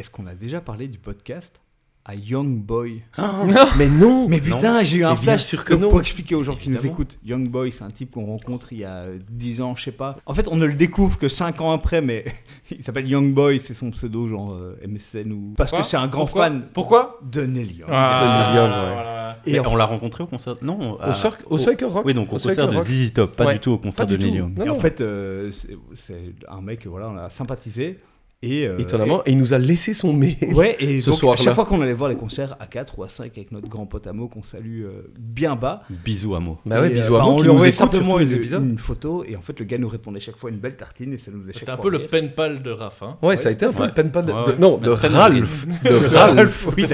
est-ce qu'on a déjà parlé du podcast à Young Boy Mais non Mais putain, j'ai eu un flash sûr que non. Pour expliquer aux gens qui nous écoutent, Young Boy, c'est un type qu'on rencontre il y a euh, 10 ans, je sais pas. En fait, on ne le découvre que 5 ans après, mais il s'appelle Young Boy, c'est son pseudo, genre euh, MSN ou. Parce que c'est un grand Pourquoi fan Pourquoi de Neil Young. Ah, Young, ouais. voilà. Et Mais on l'a rencontré au concert. Non, Au, Cirque- au Rock Oui, donc au, Au concert de. ZZ Top, pas Ouais. du tout au concert Pas de Neil. Young. Non, Et en fait, euh, c'est- c'est un mec, voilà, on a sympathisé. Et, euh, Étonnamment, et il nous a laissé son mail. et- ouais, et ce donc, soir-là. chaque fois qu'on allait voir les concerts à 4 ou à 5 avec notre grand pote Amo qu'on salue euh, bien bas, Bisous à Mo. Bah ouais, Et, euh, bisous à bah, on lui envoyait simplement une, photo et en fait le gars nous répondait chaque fois une belle tartine et ça nous faisait chaque C'était un fois peu le rire. pen pal de Raph. Hein. Ouais, ça a été un peu Ouais. le pen pal de, Ouais, de- non, de Mais Ralph. De Ralph. oui,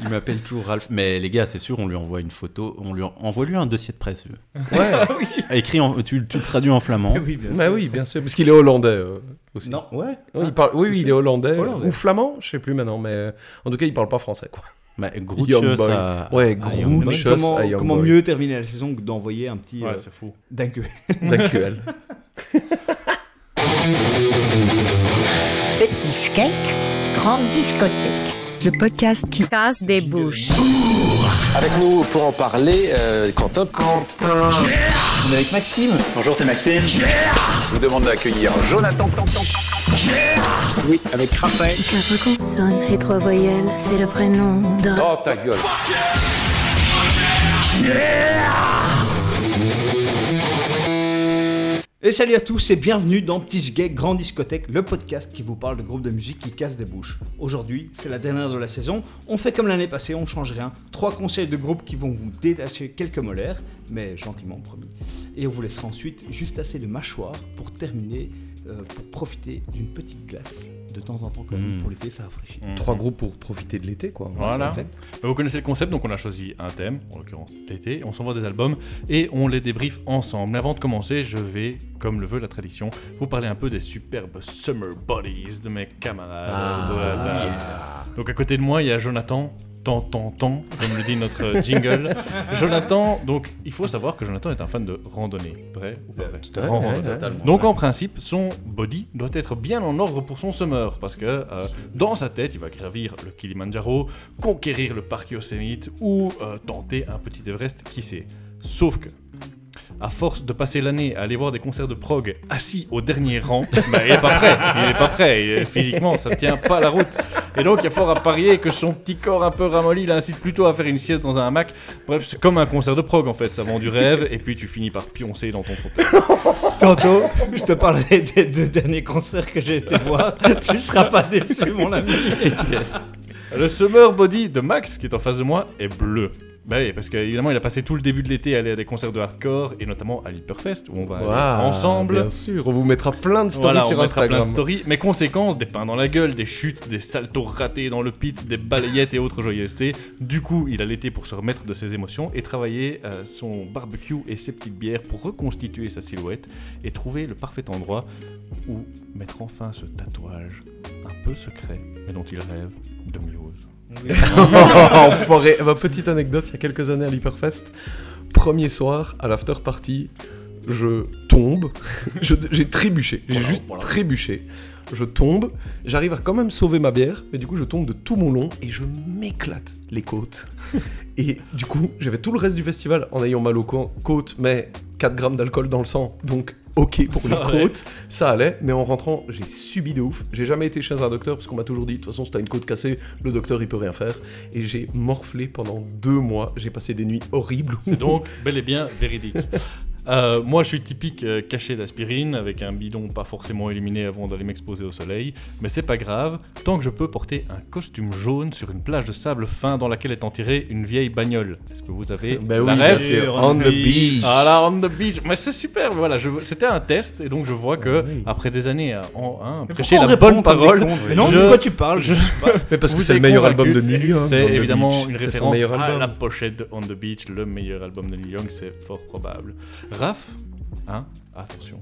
Il m'appelle toujours Ralph. Mais les gars, c'est sûr, on lui envoie une photo. On lui en- envoie lui un dossier de presse. Ouais. Écrit en, tu, le traduis en flamand. Oui, bien Bah sûr. oui, bien sûr. Parce qu'il est hollandais aussi. Non, ouais. Oui, il parle, oui, oui, il est hollandais. Hollandais. Ou flamand, je sais plus maintenant, mais euh, en tout cas, il parle pas français, quoi. Bah, Young Grootjes à- Ouais. Grootjes. Mais comment, à comment Boy. mieux terminer la saison que d'envoyer un petit Ouais, euh, c'est fou. Petit cake, grande discothèque. Le podcast qui casse des bouches. Avec nous pour en parler, euh, Quentin. On est avec Maxime. Bonjour, c'est Maxime. Je vous demande d'accueillir Jonathan. Oui, avec Raphaël. Quatre consonnes et trois voyelles, c'est le prénom de... Oh ta gueule. Et salut à tous et bienvenue dans Petit Gay Grand Discothèque, le podcast qui vous parle de groupes de musique qui cassent des bouches. Aujourd'hui, c'est la dernière de la saison. On fait comme l'année passée, on change rien. Trois conseils de groupes qui vont vous détacher quelques molaires, mais gentiment promis. Et on vous laissera ensuite juste assez de mâchoire pour terminer, euh, pour profiter d'une petite glace de temps en temps quand même. Mm. Pour l'été, ça rafraîchit. Trois groupes pour profiter de l'été, quoi. Voilà. Bah, Vous connaissez le concept, donc on a choisi un thème, en l'occurrence l'été, on s'envoie des albums et on les débriefe ensemble. Mais avant de commencer, je vais, comme le veut la tradition, vous parler un peu des superbes Summer Bodies de mes camarades de la table. Donc à côté de moi, il y a Jonathan. Tant, tant, tant, comme le dit notre jingle. Jonathan, donc il faut savoir que Jonathan est un fan de randonnée. Vrai ou pas vrai à fait. Donc en principe, son body doit être bien en ordre pour son summer, parce que euh, dans sa tête, il va gravir le Kilimanjaro, conquérir le parc Yosemite ou euh, tenter un petit Everest, qui sait. Sauf que, à force de passer l'année à aller voir des concerts de prog assis au dernier rang, bah, il n'est pas prêt. Il n'est pas prêt. Il- physiquement, ça ne tient pas la route. Et donc, il y a fort à parier que son petit corps un peu ramolli l'incite plutôt à faire une sieste dans un hamac. Bref, c'est comme un concert de prog en fait. Ça vend du rêve et puis tu finis par pioncer dans ton fauteuil. Tantôt, je te parlerai des deux derniers concerts que j'ai été voir. tu seras pas déçu, mon ami. Le summer body de Max, qui est en face de moi, est bleu. Bah oui, parce qu'évidemment, il a passé tout le début de l'été à aller à des concerts de hardcore, et notamment à l'Hyperfest, où on va aller ensemble. Bien sûr, on vous mettra plein de stories Voilà, on sur plein Instagram. de stories. Mais conséquences, des pains dans la gueule, des chutes, des saltos ratés dans le pit, des balayettes et autres joyeusetés. Du coup, il a l'été pour se remettre de ses émotions et travailler euh, son barbecue et ses petites bières pour reconstituer sa silhouette et trouver le parfait endroit où mettre enfin ce tatouage un peu secret, mais dont il rêve de Muse. Enfoiré. Bah, petite anecdote, il y a quelques années à l'Hyperfest, premier soir, à l'after party, je tombe, j'ai trébuché, j'ai juste trébuché. Je tombe, j'arrive à quand même sauver ma bière, mais du coup je tombe de tout mon long et je m'éclate les côtes. Et du coup, j'avais tout le reste du festival en ayant mal aux côtes, mais 4 grammes d'alcool dans le sang, donc ok pour Ça les côtes, ça allait, mais en rentrant, j'ai subi de ouf. J'ai jamais été chez un docteur parce qu'on m'a toujours dit, de toute façon, si t'as une côte cassée, le docteur il peut rien faire. Et j'ai morflé pendant deux mois, j'ai passé des nuits horribles. C'est donc bel et bien véridique. Euh, moi, je suis typique euh, caché d'aspirine, avec un bidon pas forcément éliminé avant d'aller m'exposer au soleil. Mais c'est pas grave, tant que je peux porter un costume jaune sur une plage de sable fin dans laquelle est enterrée une vieille bagnole. Est-ce que vous avez Ben la oui, bien rêve sûr. On the beach. Ah là, on the beach. Mais c'est super, voilà. je- C'était un test, et donc je vois que Ah oui. après des années à en, hein, prêcher la bonne parole, cons Mais non, je- de quoi tu parles? Je sais pas. Mais parce que c'est le meilleur album de Neil Young. C'est évidemment une référence à album. la pochette de On the Beach, le meilleur album de Neil Young, c'est fort probable. Raph, hein, attention,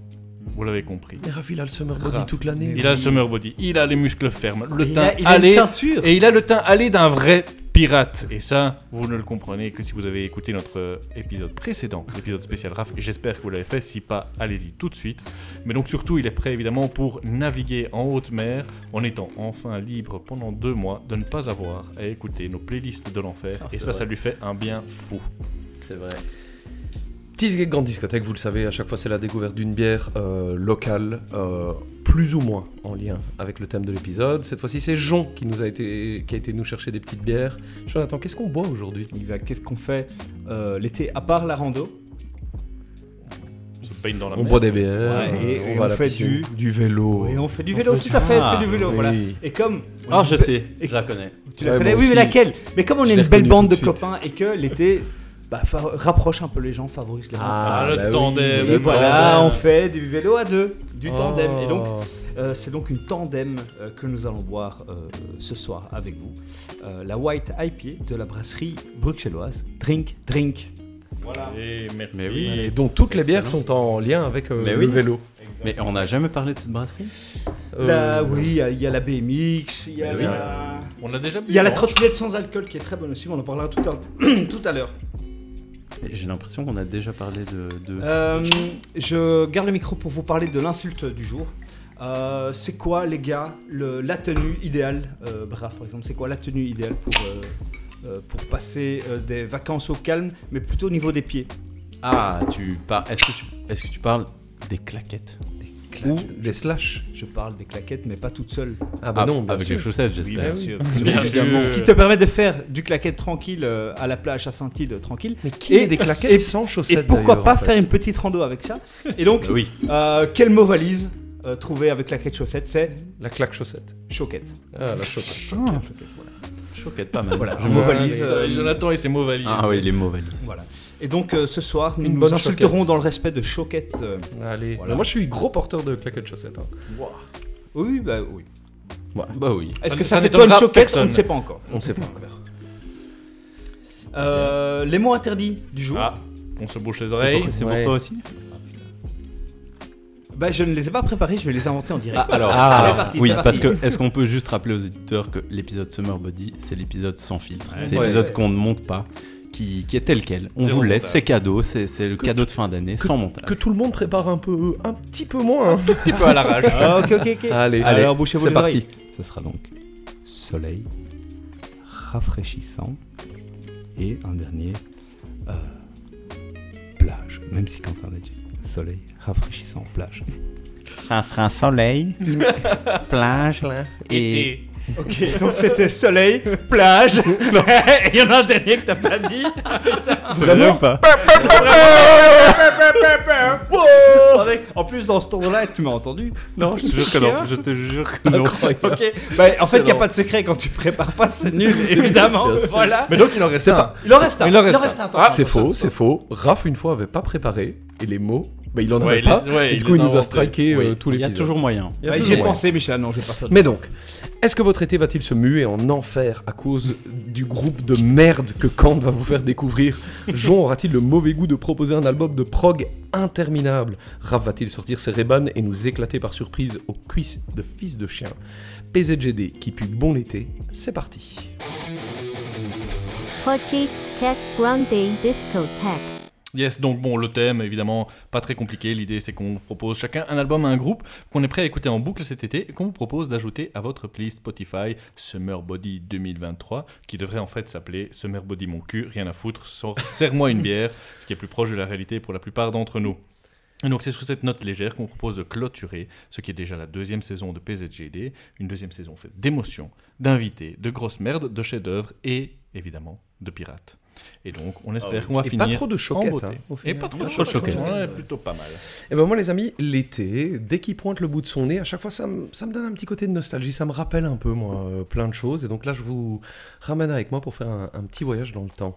vous l'avez compris. Mais Raph, il a le summer body Raph. toute l'année. Il a le summer body, il a les muscles fermes, le teint a, il a une allé, ceinture. et il a le teint allé d'un vrai pirate. Et ça, vous ne le comprenez que si vous avez écouté notre euh, épisode précédent, l'épisode spécial RAF. Et j'espère que vous l'avez fait. Si pas, allez-y tout de suite. Mais donc surtout, il est prêt évidemment pour naviguer en haute mer en étant enfin libre pendant deux mois de ne pas avoir à écouter nos playlists de l'enfer. Ah, et ça, vrai. ça lui fait un bien fou. C'est vrai. Teasgate Grande Discothèque, vous le savez, à chaque fois c'est la découverte d'une bière euh, locale, euh, plus ou moins en lien avec le thème de l'épisode. Cette fois-ci c'est Jon qui nous a été, qui a été nous chercher des petites bières. Jonathan, qu'est-ce qu'on boit aujourd'hui? Exact. Qu'est-ce qu'on fait euh, l'été à part la rando? On se baigne dans la On mer. boit des bières, Ouais, et- et va on fait piscine, du vélo. Et on fait du On vélo, fait tout à fait, Ah, c'est du vélo, oui. voilà. Et comme... Ah, je sais, Et- je la connais. Tu la Ouais, connais Oui, mais laquelle? Mais comme on Je est une belle bande de tout de suite. copains et que l'été bah, rapproche un peu les gens, favorise les gens. Ah, le bah oui, tandem. Et le voilà, tandem. on fait du vélo à deux, du Oh. tandem. Et donc, euh, c'est donc une tandem euh, que nous allons boire euh, ce soir avec vous. Euh, la White IPA de la brasserie bruxelloise. Drink, drink. Voilà. Et merci. Mais oui. Et donc toutes les bières sont en lien avec euh, Mais le oui. vélo. Mais on n'a jamais parlé de cette brasserie? Euh, Là, oui, il y a- il y, a la BMX, il y a oui. la... On a déjà Il y a la trottinette sans alcool qui est très bonne aussi, mais on en parlera tout à, tout à l'heure. J'ai l'impression qu'on a déjà parlé de. de- Euh, je garde le micro pour vous parler de l'insulte du jour. Euh, c'est quoi, les gars, le- la tenue idéale euh, Bref, par exemple, c'est quoi la tenue idéale pour, euh, euh, pour passer euh, des vacances au calme, mais plutôt au niveau des pieds? Ah, tu parles. Est-ce que tu, est-ce que tu parles des claquettes? Ou des slash. Je parle des claquettes, mais pas toutes seules. Ah bah Ah, non, bien avec sûr. les chaussettes, Oui, j'espère. bien sûr. Bien Évidemment. sûr. Ce qui te permet de faire du claquette tranquille euh, à la plage à Saint-Tide tranquille. Mais qui Et- des claquettes et- sans chaussettes Et pourquoi pas en fait faire une petite rando avec ça Et donc, Oui. euh, quel mot valise euh, trouver avec claquette chaussette C'est La claque chaussette. choquette. Ah, la chaussette. Choquette, pas mal. Voilà, mot valise. euh, Jonathan et ses mots valises. Ah oui, les mots valises. Voilà. Et donc euh, ce soir, nous nous insulterons choquette. dans le respect de Choquette. euh. Allez. Voilà. Moi je suis gros porteur de claquettes chaussettes. hein. Oui, bah oui. Bah oui. Est-ce que ne- ça, ça fait toi une choquette? Personne. On ne sait pas encore. On sait pas encore. Euh, les mots interdits du jour. Ah, on se bouche les oreilles. c'est pour Ouais. toi aussi Bah, je ne les ai pas préparés, je vais les inventer en direct. Ah, alors, parti, oui, parce que est-ce qu'on peut juste rappeler aux auditeurs que l'épisode Summer Body, c'est l'épisode sans filtre. Ouais. c'est Ouais. l'épisode qu'on ne monte pas, qui, qui est tel quel. On Zéro vous laisse, montage. c'est cadeau, c'est c'est le Que cadeau de fin d'année, sans montage. Que tout le monde prépare un peu, un petit peu moins. hein. Un petit peu à l'arrache. Ah, ok, ok, ok. Allez, Alors, bouchez-vous c'est les parti. Ce sera donc soleil, rafraîchissant et un dernier euh, plage. Même si Quentin l'a dit. Soleil, rafraîchissant, plage. Ça sera soleil, plage Et Ok, donc c'était soleil, plage. et il y en a un dernier que t'as pas dit. Vraiment pas Avec- En plus, dans ce tour-là, tu m'as entendu. Non, je te jure que non. Je te jure que non. Ok. Bah, en fait, il n'y a pas de secret quand tu prépares pas, c'est nul, évidemment. Voilà. Mais donc il en reste un. Il en reste un. Il en reste un. Ah, C'est faux, c'est faux. Raph, une fois, avait pas préparé. Et les mots, bah, il en avait pas. les- ouais, et il du coup, il a nous a striké Oui, euh, tous les Il y a toujours moyen. Il y a Bah, J'y ai moyen. pensé, Michel. Non, j'ai pas fait. Mais donc, est-ce que votre été va-t-il se muer en enfer à cause du groupe de merde que Kant va vous faire découvrir Jon aura-t-il le mauvais goût de proposer un album de prog interminable Raph va-t-il sortir ses rébans et nous éclater par surprise aux cuisses de fils de chien PZGD qui pue bon l'été, c'est parti. Discotheque. Yes, donc bon, le thème, évidemment, pas très compliqué. L'idée, c'est qu'on propose chacun un album à un groupe qu'on est prêt à écouter en boucle cet été et qu'on vous propose d'ajouter à votre playlist Spotify Summer Body 2023, qui devrait en fait s'appeler Summer Body Mon cul, rien à foutre, serre-moi une bière, ce qui est plus proche de la réalité pour la plupart d'entre nous. Et donc c'est sous cette note légère qu'on propose de clôturer ce qui est déjà la deuxième saison de PZGD, une deuxième saison faite d'émotions, d'invités, de grosses merdes, de chefs-d'œuvre et évidemment de pirates. Et donc on espère qu'on va Et finir pas trop de en choquettes. hein, Et pas trop de choquettes. choquettes. Ouais, plutôt pas mal. Et ben moi les amis, l'été, dès qu'il pointe le bout de son nez, à chaque fois ça me, ça me donne un petit côté de nostalgie, ça me rappelle un peu moi euh, plein de choses. Et donc là je vous ramène avec moi pour faire un, un petit voyage dans le temps.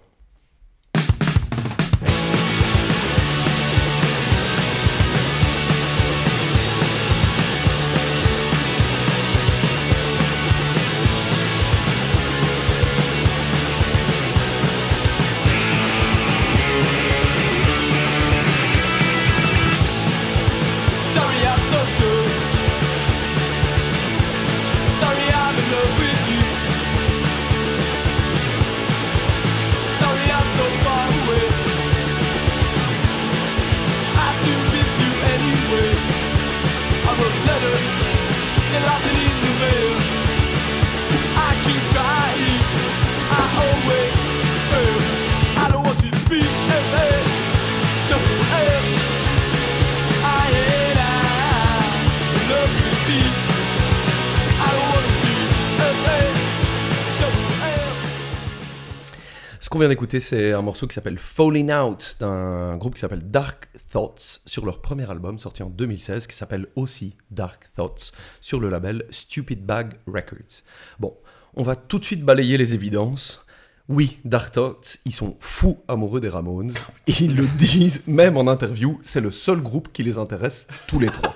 Vient d'écouter, c'est un morceau qui s'appelle Falling Out d'un groupe qui s'appelle Dark Thoughts sur leur premier album sorti en 2016 qui s'appelle aussi Dark Thoughts sur le label Stupid Bag Records. Bon, on va tout de suite balayer les évidences. Oui, Dark Thoughts, ils sont fous amoureux des Ramones. Et ils le disent même en interview, c'est le seul groupe qui les intéresse tous les trois.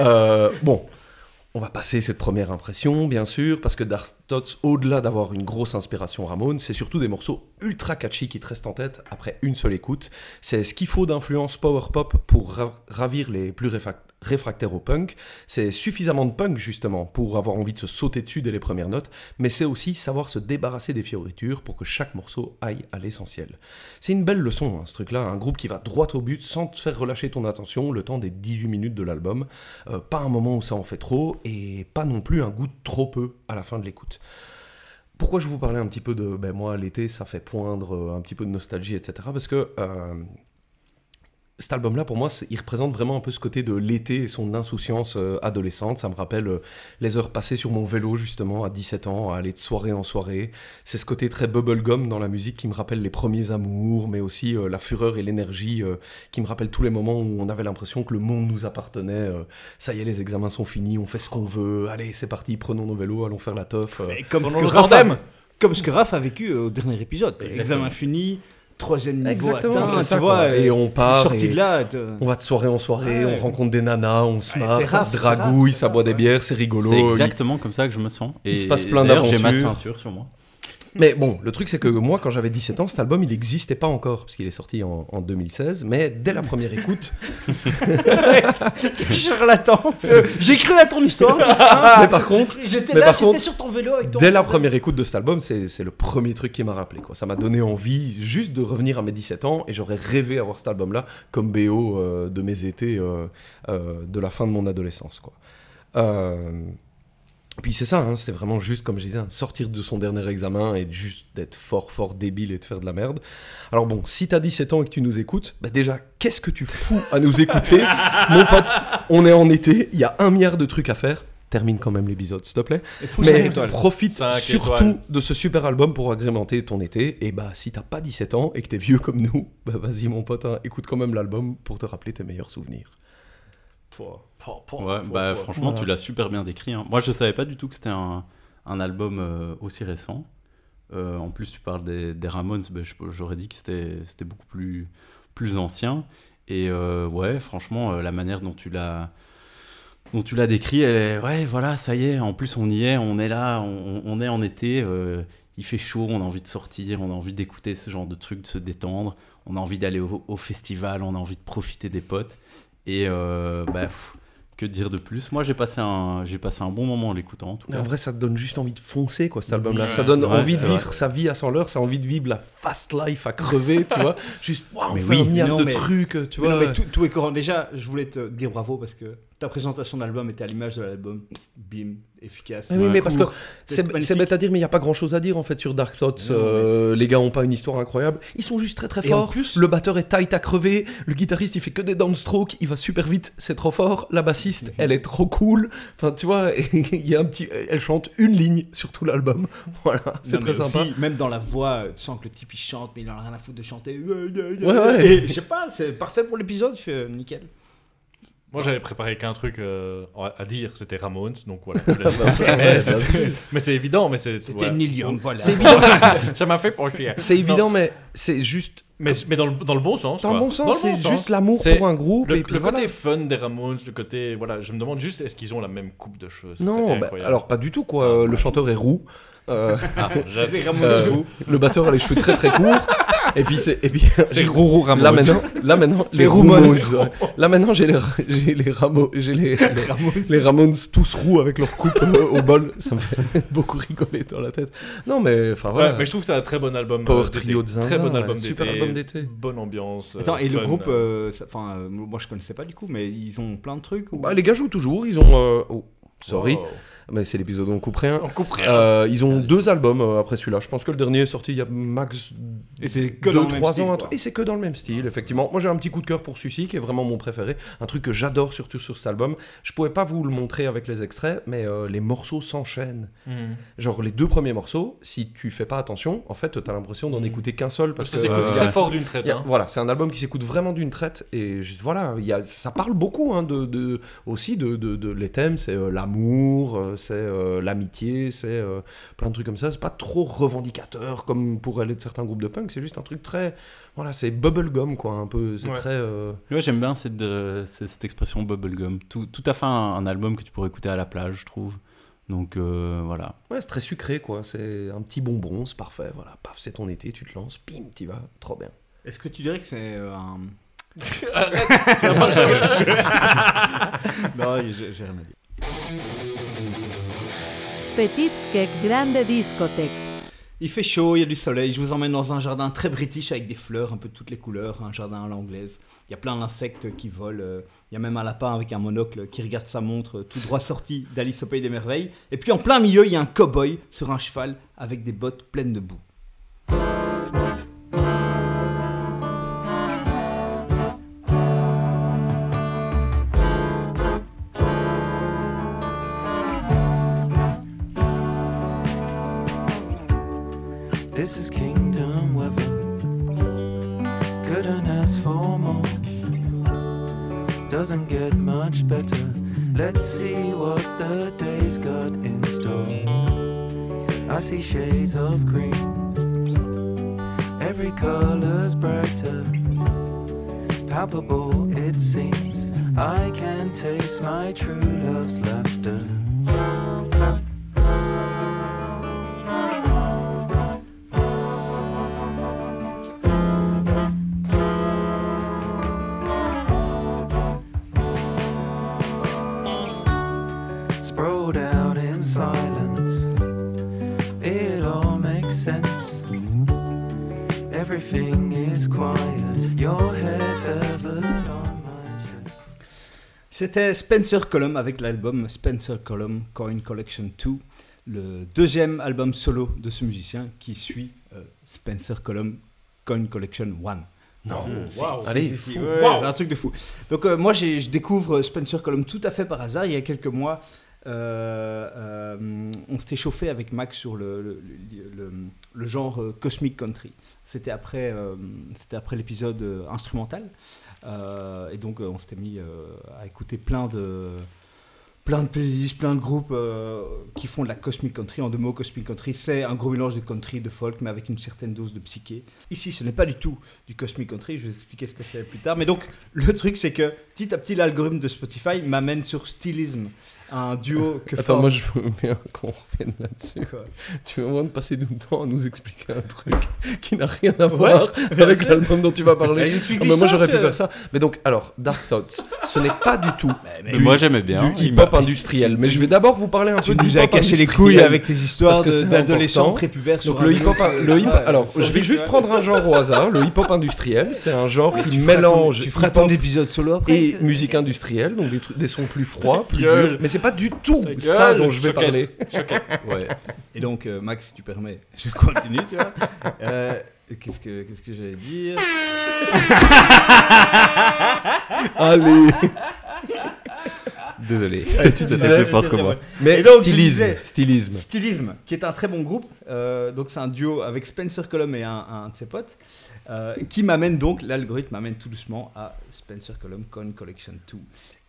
Euh, bon, on va passer cette première impression, bien sûr, parce que Dark Thoughts, au-delà d'avoir une grosse inspiration Ramones, c'est surtout des morceaux ultra catchy qui te restent en tête après une seule écoute. C'est ce qu'il faut d'influence power pop pour ra- ravir les plus réfractaires au punk. C'est suffisamment de punk, justement, pour avoir envie de se sauter dessus dès les premières notes, mais c'est aussi savoir se débarrasser des fioritures pour que chaque morceau aille à l'essentiel. C'est une belle leçon, hein, ce truc-là, un groupe qui va droit au but sans te faire relâcher ton attention le temps des 18 minutes de l'album. Euh, pas un moment où ça en fait trop, et pas non plus un goût trop peu à la fin de l'écoute. Pourquoi je vous parlais un petit peu de, ben moi l'été ça fait poindre euh, un petit peu de nostalgie, etc. Parce que euh, cet album-là, pour moi, il représente vraiment un peu ce côté de l'été et son insouciance euh, adolescente. Ça me rappelle euh, les heures passées sur mon vélo, justement, à 17 ans, à aller de soirée en soirée. C'est ce côté très bubblegum dans la musique qui me rappelle les premiers amours, mais aussi euh, la fureur et l'énergie euh, qui me rappelle tous les moments où on avait l'impression que le monde nous appartenait. euh, ça y est, les examens sont finis, on fait ce qu'on veut. Allez, c'est parti, prenons nos vélos, allons faire la teuf. euh. Et comme, ce que Raph a, comme ce que Raph a vécu euh, au dernier épisode. Examen fini, troisième niveau Exactement, atteint, tu vois. quoi. euh, Et on part, Sorti de là. On va de soirée en soirée, Ouais. on rencontre des nanas, on se marre, ça se dragouille, ça boit des bières, c'est rigolo. C'est il- exactement comme ça que je me sens. Et il se passe plein d'ailleurs, J'ai ma d'aventures. ceinture sur moi. Mais bon, le truc c'est que moi, quand j'avais 17 ans, cet album, il n'existait pas encore, parce qu'il est sorti en, en 2016. Mais dès la première écoute, Charlatan. Euh, J'ai cru à ton histoire. mais par contre, j'étais là, j'étais sur ton vélo avec ton. dès la première écoute de cet album, c'est c'est le premier truc qui m'a rappelé. Quoi. Ça m'a donné envie juste de revenir à mes 17 ans, et j'aurais rêvé avoir cet album-là comme BO euh, de mes étés euh, euh, de la fin de mon adolescence. Quoi. Euh, Puis c'est ça, hein, c'est vraiment juste, comme je disais, hein, sortir de son dernier examen et juste d'être fort, fort débile et de faire de la merde. Alors bon, si t'as 17 ans et que tu nous écoutes, bah déjà, qu'est-ce que tu fous à nous écouter Mon pote, on est en été, il y a un milliard de trucs à faire. Termine quand même l'épisode, s'il te plaît. Mais étoiles. profite Cinq surtout étoiles. de ce super album pour agrémenter ton été. Et bah, si t'as pas 17 ans et que t'es vieux comme nous, bah vas-y, mon pote, hein, écoute quand même l'album pour te rappeler tes meilleurs souvenirs. Ouais, bah franchement, tu l'as super bien décrit. hein. Moi, je savais pas du tout que c'était un, un album euh, aussi récent. Euh, en plus, tu parles des, des Ramones, bah, j'aurais dit que c'était c'était beaucoup plus, plus ancien. Et euh, ouais, franchement, euh, la manière dont tu l'as dont tu l'as décrit, elle est- ouais, voilà, ça y est. En plus, on y est, on est là, on, on est en été. euh, il fait chaud, on a envie de sortir, on a envie d'écouter ce genre de trucs, de se détendre. On a envie d'aller au, au festival, on a envie de profiter des potes. Et euh, bah, pff, que dire de plus? Moi, j'ai passé un, j'ai passé un bon moment en l'écoutant. En tout Mais cas. en vrai, ça te donne juste envie de foncer, quoi, cet album-là. Ouais, ça donne ouais, envie de vivre vrai. sa vie à 100 l'heure, ça a envie de vivre la fast life à crever, tu vois. Juste, waouh, on Mais fait oui, un milliard non, de mais- trucs, tu Mais vois. non, mais tout, tout est cohérent. Déjà, je voulais te dire bravo parce que ta présentation d'album était à l'image de l'album. Bim, efficace. Ah oui, mais parce que c'est bête à dire, mais il n'y a pas grand chose à dire en fait sur Dark Thoughts. Non, mais- Euh, Les gars ont pas une histoire incroyable. Ils sont juste très très Et en forts. plus- Le batteur est tight à crever. Le guitariste il fait que des downstrokes. Il va super vite, c'est trop fort. La bassiste, elle est trop cool. Enfin, tu vois, il y a un petit. Elle chante une ligne sur tout l'album. Voilà, c'est très mais sympa. aussi, même dans la voix, tu sens que le type il chante, mais il en a rien à foutre de chanter. Ouais, ouais. Et je sais pas, c'est parfait pour l'épisode, je fais euh, nickel. Moi, j'avais préparé qu'un truc euh, à dire, c'était Ramones, donc voilà. je l'ai dit. mais c'est- mais c'est évident, mais c'est. C'était voilà. Neil Young, voilà. C'est évident, Ça m'a fait pencher. c'est évident, Non, mais c'est juste. Mais, mais dans, le, dans le bon sens. Dans le quoi. bon sens, c'est bon juste l'amour pour un groupe. Le, et puis le voilà. côté fun des Ramones, le côté. Voilà, je me demande juste, est-ce qu'ils ont la même coupe de cheveux? Ce Non, bah, alors pas du tout quoi. Ah, le ouais. chanteur est roux. Euh, Ramones Euh, le batteur a les cheveux très très courts. Et puis c'est et puis C'est là maintenant là maintenant C'est les Ramones. Là maintenant j'ai les j'ai les j'ai les, les, Ramones. les Ramones tous roux avec leur coupe euh, au bol. Ça me fait beaucoup rigoler dans la tête. Non mais enfin voilà. Ouais, mais je trouve que c'est un très bon album. Power trio de zinzin, Très bon ouais, album d'été. super album d'été. Bonne ambiance. euh, Attends, et le groupe, enfin, euh, moi je connaissais pas du coup, mais ils ont plein de trucs. ou- Bah, les gars jouent toujours. Ils ont euh, oh, sorry. wow. Mais c'est l'épisode où on coupe rien. On coupe rien. Euh, ils ont deux albums euh, après celui-là. Je pense que le dernier est sorti il y a max Et c'est que deux, dans le même trois style, ans. truc. Et c'est que dans le même style, effectivement. Moi, j'ai un petit coup de cœur pour celui-ci, qui est vraiment mon préféré. Un truc que j'adore surtout sur cet album. Je pouvais pas vous le montrer avec les extraits, mais euh, les morceaux s'enchaînent. Mhm. Genre les deux premiers morceaux, si tu fais pas attention, en fait, t'as l'impression d'en écouter qu'un seul parce Parce que euh, très fort d'une traite. a- hein. Voilà, c'est un album qui s'écoute vraiment d'une traite et je- voilà, il y a, ça parle beaucoup hein, de, de- aussi de, de- de- les thèmes, c'est l'amour, c'est euh, l'amitié, c'est euh, plein de trucs comme ça. C'est pas trop revendicateur comme pourrait l'être certains groupes de punk, c'est juste un truc très, voilà, c'est bubblegum quoi, un peu, c'est Ouais. très. euh, Ouais, j'aime bien cette, euh, cette, cette expression bubblegum. Tout, tout à fait un, un album que tu pourrais écouter à la plage, je trouve. Donc euh, voilà. Ouais, c'est très sucré quoi, c'est un petit bonbon, c'est parfait, voilà, paf, c'est ton été, tu te lances, bim, t'y vas, trop bien. Est-ce que tu dirais que c'est euh, un. non, j'ai j'ai rien à dire. Petit Skek Grande Discothèque. Il fait chaud, il y a du soleil. Je vous emmène dans un jardin très british avec des fleurs, un peu de toutes les couleurs, un jardin à l'anglaise. Il y a plein d'insectes qui volent. Il y a même un lapin avec un monocle qui regarde sa montre, tout droit sorti d'Alice au pays des merveilles. Et puis en plein milieu, il y a un cow-boy sur un cheval avec des bottes pleines de boue. Doesn't get much better. Let's see what the day's got in store. I see shades of green. Every color's brighter. Palpable it seems. I can taste my true love's laughter. C'était Spencer Column avec l'album Spencer Column Coin Collection 2, le deuxième album solo de ce musicien qui suit euh, Spencer Column Coin Collection 1. Non. Allez, c'est. Ouais, un truc de fou. Donc euh, moi je découvre Spencer Column tout à fait par hasard. Il y a quelques mois, on s'était chauffé avec Max sur le, genre euh, Cosmic Country. C'était après, euh, après l'épisode euh, instrumental. Euh, et donc euh, on s'était mis euh, à écouter plein de plein de playlists, plein de groupes euh, qui font de la cosmic country. En deux mots, cosmic country, c'est un gros mélange de country, de folk, mais avec une certaine dose de psyché. Ici, ce n'est pas du tout du cosmic country. Je vais vous expliquer ce que c'est plus tard. Mais donc, le truc, c'est que petit à petit, l'algorithme de Spotify m'amène sur Stylism, un duo que Attends, moi je veux bien qu'on revienne là-dessus. Quoi Tu vas vraiment passer du temps à nous expliquer un truc qui n'a rien à voir avec sûr. l'album dont tu vas parler? Bah, Ah, mais moi j'aurais pu faire ça. Mais donc, alors, Dark Thoughts, ce n'est pas du tout Mais moi j'aimais bien. du hip-hop industriel. Mais je vais d'abord vous parler un Tu peu du nous as hip-hop caché les couilles avec tes histoires d'adolescents prépubères sur Donc le hip-hop, le hip Ouais, alors je vais juste prendre un genre au hasard. Le hip-hop industriel, c'est un genre qui mélange Tu feras ton épisode solo après et musique industrielle, donc des, sons plus froids, plus durs. Mais c'est pas du tout Ta ça gueule, dont je vais choquette. parler. Ouais. Et donc, euh, Max, si tu permets, je continue, tu vois. Euh, qu'est-ce que, qu'est-ce que j'allais dire? Allez. Désolé. tu C'était disais- plus fort que moi. Mais donc, stylisme, disais- stylisme. Stylism, qui est un très bon groupe. Euh, donc, c'est un duo avec Spencer Colum et un, un de ses potes. euh, qui m'amène donc, l'algorithme m'amène tout doucement à Spencer Colum Con Collection 2.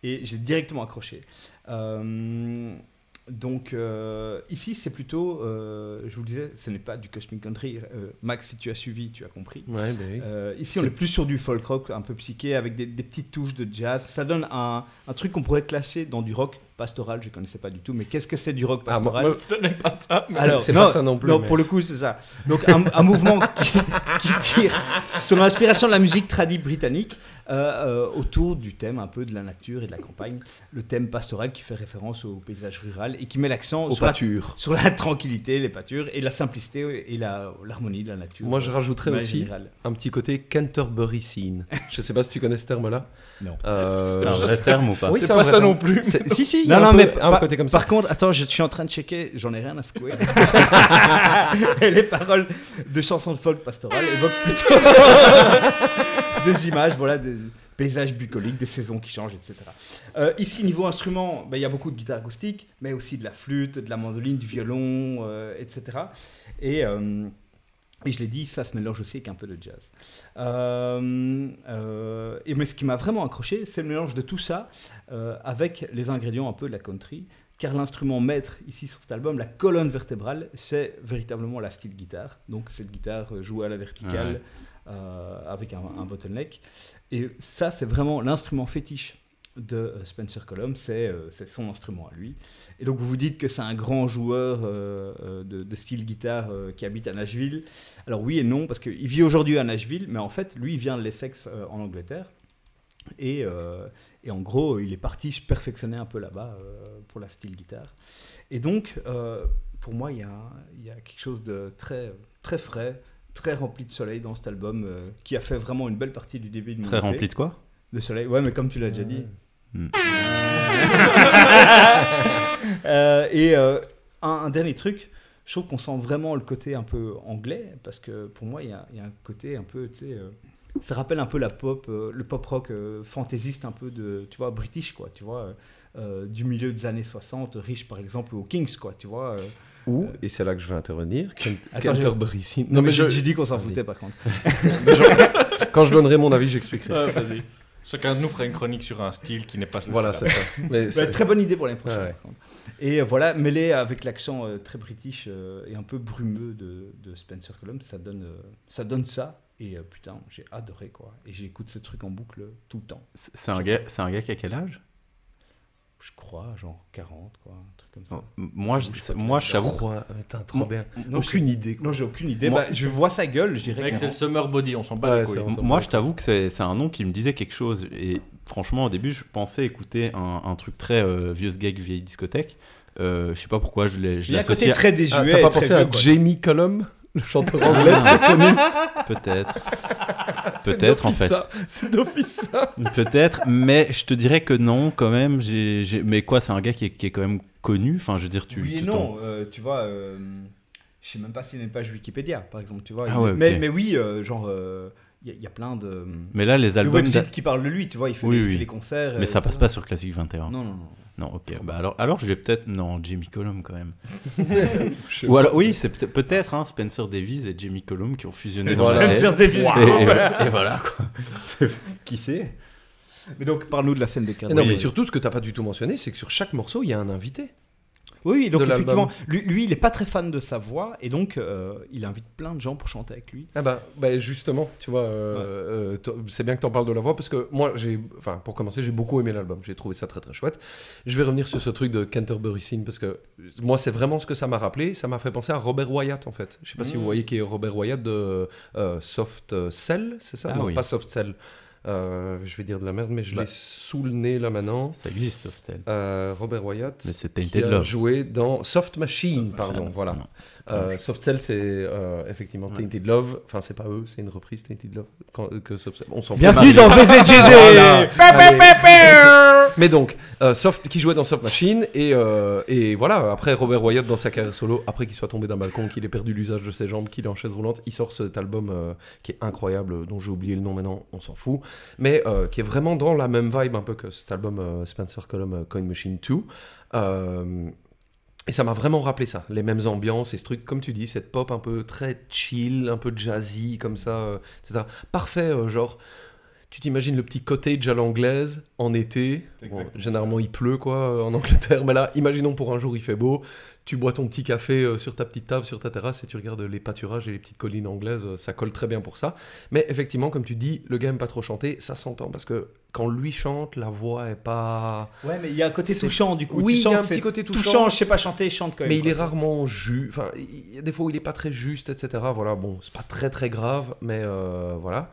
Et j'ai directement accroché. Euh, donc, euh, ici, c'est plutôt, euh, je vous le disais, ce n'est pas du Cosmic Country. Euh, Max, si tu as suivi, tu as compris. Ouais, bah oui. Ici, on est plus sur du folk rock, un peu psyché, avec des, des petites touches de jazz. Ça donne un, un truc qu'on pourrait classer dans du rock pastoral. Je ne connaissais pas du tout, mais qu'est-ce que c'est du rock Ah, moi- pastoral moi, Ce n'est pas ça. mais- Alors, c'est non, pas ça non plus, mais- pour le coup, c'est ça. Donc, un, un mouvement qui, qui tire sur l'inspiration de la musique tradie britannique euh, euh, autour du thème un peu de la nature et de la campagne. Le thème pastoral qui fait référence au paysage rural et qui met l'accent sur la, pâtures. sur la tranquillité, les pâtures et la simplicité et la- l'harmonie de la nature. Moi, je rajouterais manière aussi générale. un petit côté Canterbury scene. Je sais pas si tu connais ce terme-là. Non. Euh, C'est un vrai terme ou pas? Oui, C'est pas ça terme. non plus. Si, si, Non, un, non, peu- mais un par, côté comme ça. par contre, attends, je, je suis en train de checker, j'en ai rien à secouer. Et les paroles de chansons de folk pastorales évoquent plutôt des images, voilà, des paysages bucoliques, des saisons qui changent, etc. Euh, ici, niveau instrument, ben, il y a beaucoup de guitare acoustique, mais aussi de la flûte, de la mandoline, du violon, euh, etc. Et, euh, et je l'ai dit, ça se mélange aussi avec un peu de jazz. Euh, euh, et mais ce qui m'a vraiment accroché, c'est le mélange de tout ça euh, avec les ingrédients un peu de la country. Car l'instrument maître ici sur cet album, la colonne vertébrale, c'est véritablement la style guitare. Donc cette guitare jouée à la verticale avec un, un bottleneck. Et ça, c'est vraiment l'instrument fétiche de euh, Spencer Colum, c'est euh, c'est son instrument à lui. Et donc vous vous dites que c'est un grand joueur euh, de, de style guitare euh, qui habite à Nashville. Alors oui et non, parce qu'il vit aujourd'hui à Nashville, mais en fait, lui, il vient de l'Essex euh, en Angleterre. Et, et en gros, il est parti se perfectionner un peu là-bas pour la style guitare. Et donc, pour moi, il y, a, il y a quelque chose de très, très frais, très rempli de soleil dans cet album, qui a fait vraiment une belle partie du début de mon Très rempli de quoi? De soleil, ouais, mais comme tu l'as déjà dit. Hmm. Euh, et euh, un, un dernier truc, je trouve qu'on sent vraiment le côté un peu anglais, parce que pour moi, il y a, il y a un côté un peu, tu sais, euh, ça rappelle un peu la pop, euh, le pop rock euh, fantaisiste un peu de, tu vois, british, quoi, tu vois, du milieu des années 60, riche par exemple aux Kings, quoi, tu vois. euh. Ou, et c'est là que je vais intervenir, Ken- Attends, Canterbury Non, mais j'ai je- dit qu'on s'en foutait par contre. Quand je donnerai mon avis, j'expliquerai. Vas-y. Chacun de nous fera une chronique sur un style qui n'est pas Voilà, c'est ça. Mais Bah, c'est- très bonne idée pour l'année prochaine. Ouais, ouais. par contre. Et euh, voilà, mêlé avec l'accent euh, très british euh, et un peu brumeux de, de Spencer Colum, ça donne, euh, ça donne ça. Et euh, putain, j'ai adoré quoi. Et j'écoute ce truc en boucle tout le temps. C'est c'est un, gars- c'est un gars qui a quel âge? Je crois, genre 40, quoi, un truc comme ça. Non, Moi, je, Je moi, Putain, trop bien. Non, Aucune j'ai- idée. quoi. Non, j'ai aucune idée. Moi- Bah, je vois sa gueule, je dirais Mec, que c'est le Summer Body, on s'en bat Ouais, les couilles. Moi, je t'avoue que c'est c'est un nom qui me disait quelque chose. Et franchement, au début, je pensais écouter un, un truc très euh, vieux gag, vieille discothèque. Euh, je sais pas pourquoi je l'ai Il y a côté très Ah, désuet. T'as pas pensé à. Jamie Cullum, le chanteur anglais très connu Peut-être. Peut-être, en fait. ça. C'est d'office ça. Peut-être, mais je te dirais que non, quand même. J'ai, j'ai- Mais quoi, c'est un gars qui est, qui est quand même connu. Enfin, je veux dire, tu. Oui et non, euh, tu vois, euh, je sais même pas s'il y a une page Wikipédia, par exemple, tu vois. Ah ouais, mais, mais oui, euh, genre, euh, il y, a- il y a plein de, Mais là, les albums. qui parlent de lui, tu vois, il fait, Oui, des, il oui. fait des concerts. Mais euh, ça passe pas sur Classic 21. Non, non, non. Non, ok. Bah alors, alors je vais peut-être. Non, Jamie Cullum quand même. Ou alors, oui, c'est peut- peut-être hein, Spencer Davies et Jamie Cullum qui ont fusionné dans la Spencer. Davies. Et, et- et voilà quoi. qui sait Mais donc, parle-nous de la scène des cartes. Et non, Oui. mais surtout, ce que t'as pas du tout mentionné, c'est que sur chaque morceau, il y a un invité. Oui, oui, donc effectivement, lui, lui, il est pas très fan de sa voix, et donc euh, il invite plein de gens pour chanter avec lui. Ah bah, bah justement, tu vois, euh, euh, c'est bien que tu en parles de la voix parce que moi, j'ai, enfin, pour commencer, j'ai beaucoup aimé l'album. J'ai trouvé ça très très chouette. Je vais revenir sur ce truc de Canterbury Scene parce que moi, c'est vraiment ce que ça m'a rappelé. Ça m'a fait penser à Robert Wyatt en fait. Je sais pas si vous voyez qui est Robert Wyatt de Soft Cell, c'est ça? Ah Non, oui. pas Soft Cell. Euh, je vais dire de la merde, mais je Bah. l'ai sous le nez là maintenant. Ça existe, Hostel. Euh, Robert Wyatt. Mais qui a Love. joué dans Soft Machine, pardon, Ah, voilà. Euh, Soft Cell, c'est euh, effectivement Ouais. Tainted Love. Enfin, c'est pas eux, c'est une reprise Tainted Love. Quand- que Soft. On s'en fout. Bienvenue dans. VZGD. Mais donc, euh, Soft, qui jouait dans Soft Machine, et, et voilà, après Robert Wyatt dans sa carrière solo, après qu'il soit tombé d'un balcon, qu'il ait perdu l'usage de ses jambes, qu'il est en chaise roulante, il sort cet album qui est incroyable, dont j'ai oublié le nom maintenant, on s'en fout, mais euh, qui est vraiment dans la même vibe un peu que cet album euh, Spencer Colum euh, Coin Machine 2. Euh, et ça m'a vraiment rappelé ça, les mêmes ambiances et ce truc, comme tu dis, cette pop un peu très chill, un peu jazzy, comme ça, etc. Parfait, genre, tu t'imagines le petit cottage à l'anglaise en été. Bon, généralement, il pleut, quoi, en Angleterre. Mais là, imaginons pour un jour, il fait beau. Tu bois ton petit café euh, sur ta petite table, sur ta terrasse, et tu regardes les pâturages et les petites collines anglaises. euh, ça colle très bien pour ça. Mais effectivement, comme tu dis, le gars aime pas trop chanter. Ça s'entend parce que quand lui chante, la voix est pas. Ouais, mais il y a un côté touchant du coup. Oui, il y a un petit côté touchant. touchant. Je sais pas chanter, je chante quand même. Mais il est rarement juste. Enfin, il y a des fois où il est pas très juste, etc. Voilà, bon, c'est pas très très grave, mais euh, voilà.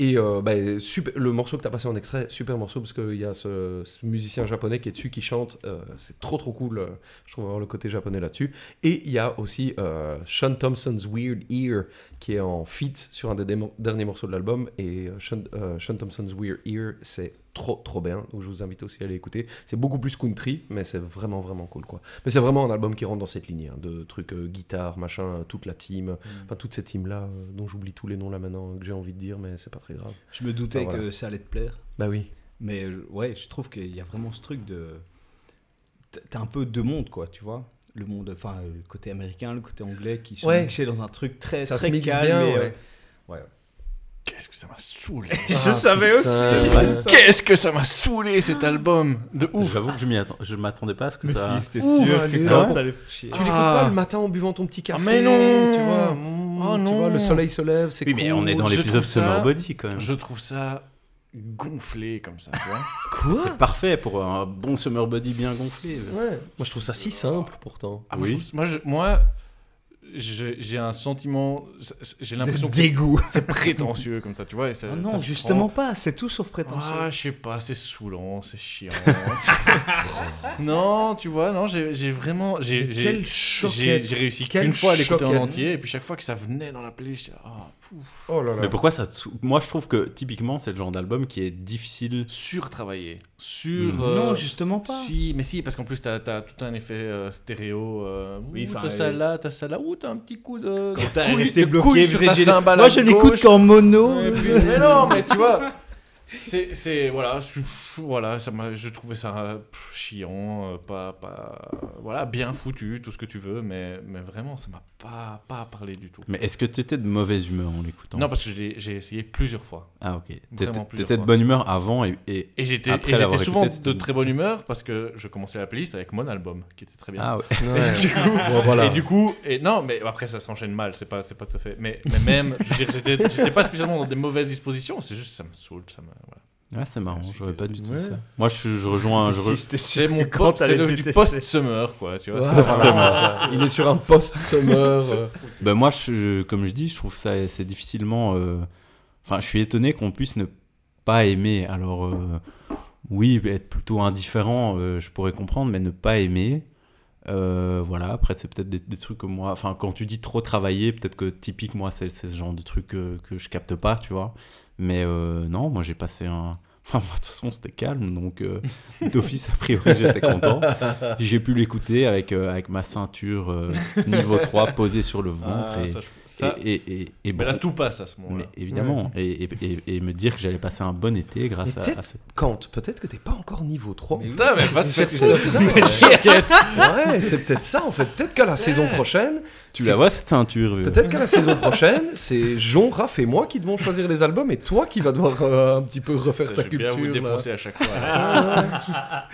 Et euh, bah, super, le morceau que tu as passé en extrait, super morceau parce qu'il y a ce, ce musicien japonais qui est dessus qui chante. euh, c'est trop trop cool. Je trouve avoir le côté japonais japonais là-dessus. Et il y a aussi euh, Sean Thompson's Weird Ear qui est en feat sur un des derniers morceaux de l'album. Et euh, Sean, euh, Sean Thompson's Weird Ear, c'est trop trop bien. Donc je vous invite aussi à aller écouter. C'est beaucoup plus country, mais c'est vraiment vraiment cool quoi. Mais c'est vraiment un album qui rentre dans cette lignée hein, de trucs euh, guitare, machin, toute la team, enfin toute cette team là dont j'oublie tous les noms là maintenant que j'ai envie de dire, mais c'est pas très grave. Je me doutais voilà. que ça allait te plaire. Bah oui. Mais ouais, je trouve qu'il y a vraiment ce truc de. T'as un peu deux mondes, quoi, tu vois. Le monde, enfin, le côté américain, le côté anglais qui sont Ouais. mixés dans un truc très, Ça très calme. bien, et, euh, ouais. ouais. Qu'est-ce que ça m'a saoulé. Je savais aussi. Qu'est-ce que ça m'a saoulé cet album De ouf. J'avoue que je m'y atten- je m'attendais pas à ce que Mais ça. si, c'était sûr que chier. Tu l'écoutes Ah. pas le matin en buvant ton petit café, mais non. tu vois, Oh tu non. vois, le soleil se lève, c'est Oui, mais on est dans l'épisode ça- Summer Body quand même. Je trouve ça gonflé comme ça, tu vois. Quoi C'est parfait pour un bon Summer Body bien gonflé. Ouais. Moi je trouve ça si simple pourtant. Ah, moi, Oui. moi, je- moi, je- j'ai un sentiment, j'ai l'impression De que c'est- dégoût. c'est prétentieux comme ça, tu vois. et ça- Ah non, justement prend. pas, c'est tout sauf prétentieux. Ah, je sais pas, c'est saoulant, c'est chiant. non, tu vois, non, j'ai j'ai vraiment, j'ai réussi qu'une fois à l'écouter en entier, et puis chaque fois que ça venait dans la playlist, pouf, Oh là là. Mais pourquoi ça te Moi, je trouve que typiquement, c'est le genre d'album qui est difficile. surtravaillé, sur. Mm. euh, non, justement pas. Si, mais si, parce qu'en plus, t'as as tout un effet euh, stéréo. Euh, Oui, ouh, enfin, t'as ça euh, là, t'as ça là, ouh, t'as un petit coup de. Quand t'as couille- resté de bloqué, couille vous sur êtes ta gêné. cymbale Moi je gauche. qu'en mono. Puis- mais non, mais tu vois, c'est, c'est voilà, je, voilà, ça m'a, je trouvais ça euh, pff, chiant, euh, pas, pas, voilà, bien foutu, tout ce que tu veux, mais, mais vraiment, ça m'a pas, pas parlé du tout. Mais est-ce que tu étais de mauvaise humeur en l'écoutant? Non, parce que j'ai, j'ai essayé plusieurs fois. Ah, ok. Plusieurs t'étais de bonne humeur avant et. et- Et j'étais, Après et j'étais l'avoir souvent écouté, de c'était- très bonne humeur parce que je commençais la playlist avec mon album, qui était très bien. Ah, ouais. Ouais. du coup, Bon, voilà. Et du coup, et non, mais après ça s'enchaîne mal, c'est pas, c'est pas tout à fait. Mais, mais même, je veux dire, j'étais, j'étais pas spécialement dans des mauvaises dispositions, c'est juste ça me saoule, ça me. Voilà. Ah, c'est marrant, Je vois pas du tout Ouais. ça. Moi, je, je rejoins. Je re- Si, c'était C'est mon pote, c'est détester. post-summer, quoi, tu vois. Ça. Il est sur un post-summer. euh. Ben moi, je, comme je dis, je trouve ça c'est difficilement. euh, Enfin, je suis étonné qu'on puisse ne pas aimer. Alors, euh, oui, être plutôt indifférent, euh, je pourrais comprendre, mais ne pas aimer. euh, voilà, après, c'est peut-être des, des trucs que moi. Enfin, quand tu dis trop travailler, peut-être que typique, moi, c'est c'est ce genre de truc que, que je capte pas, tu vois. Mais euh, non, moi, j'ai passé un. Enfin, moi, de toute façon, c'était calme, donc euh, d'office, a priori, j'étais content. J'ai pu l'écouter avec, euh, avec ma ceinture euh, niveau 3 posée sur le ventre. Ah, et, ça, je- ça- et, et, et, et mais là, tout passe à ce moment-là. mais évidemment, et, et, et, et me dire que j'allais passer un bon été grâce Mais à, à cette... Quand Peut-être que t'es pas encore niveau 3. Putain, mais faire peut-être ça. Ouais, c'est peut-être ça en fait. Peut-être qu'à la saison prochaine, Tu la vois cette ceinture euh peut-être qu'à la saison prochaine, c'est Jean, Raph et moi qui devons choisir les albums et toi qui vas devoir euh, un petit peu refaire Je ta vais bien vous culture. là. défoncer à chaque fois.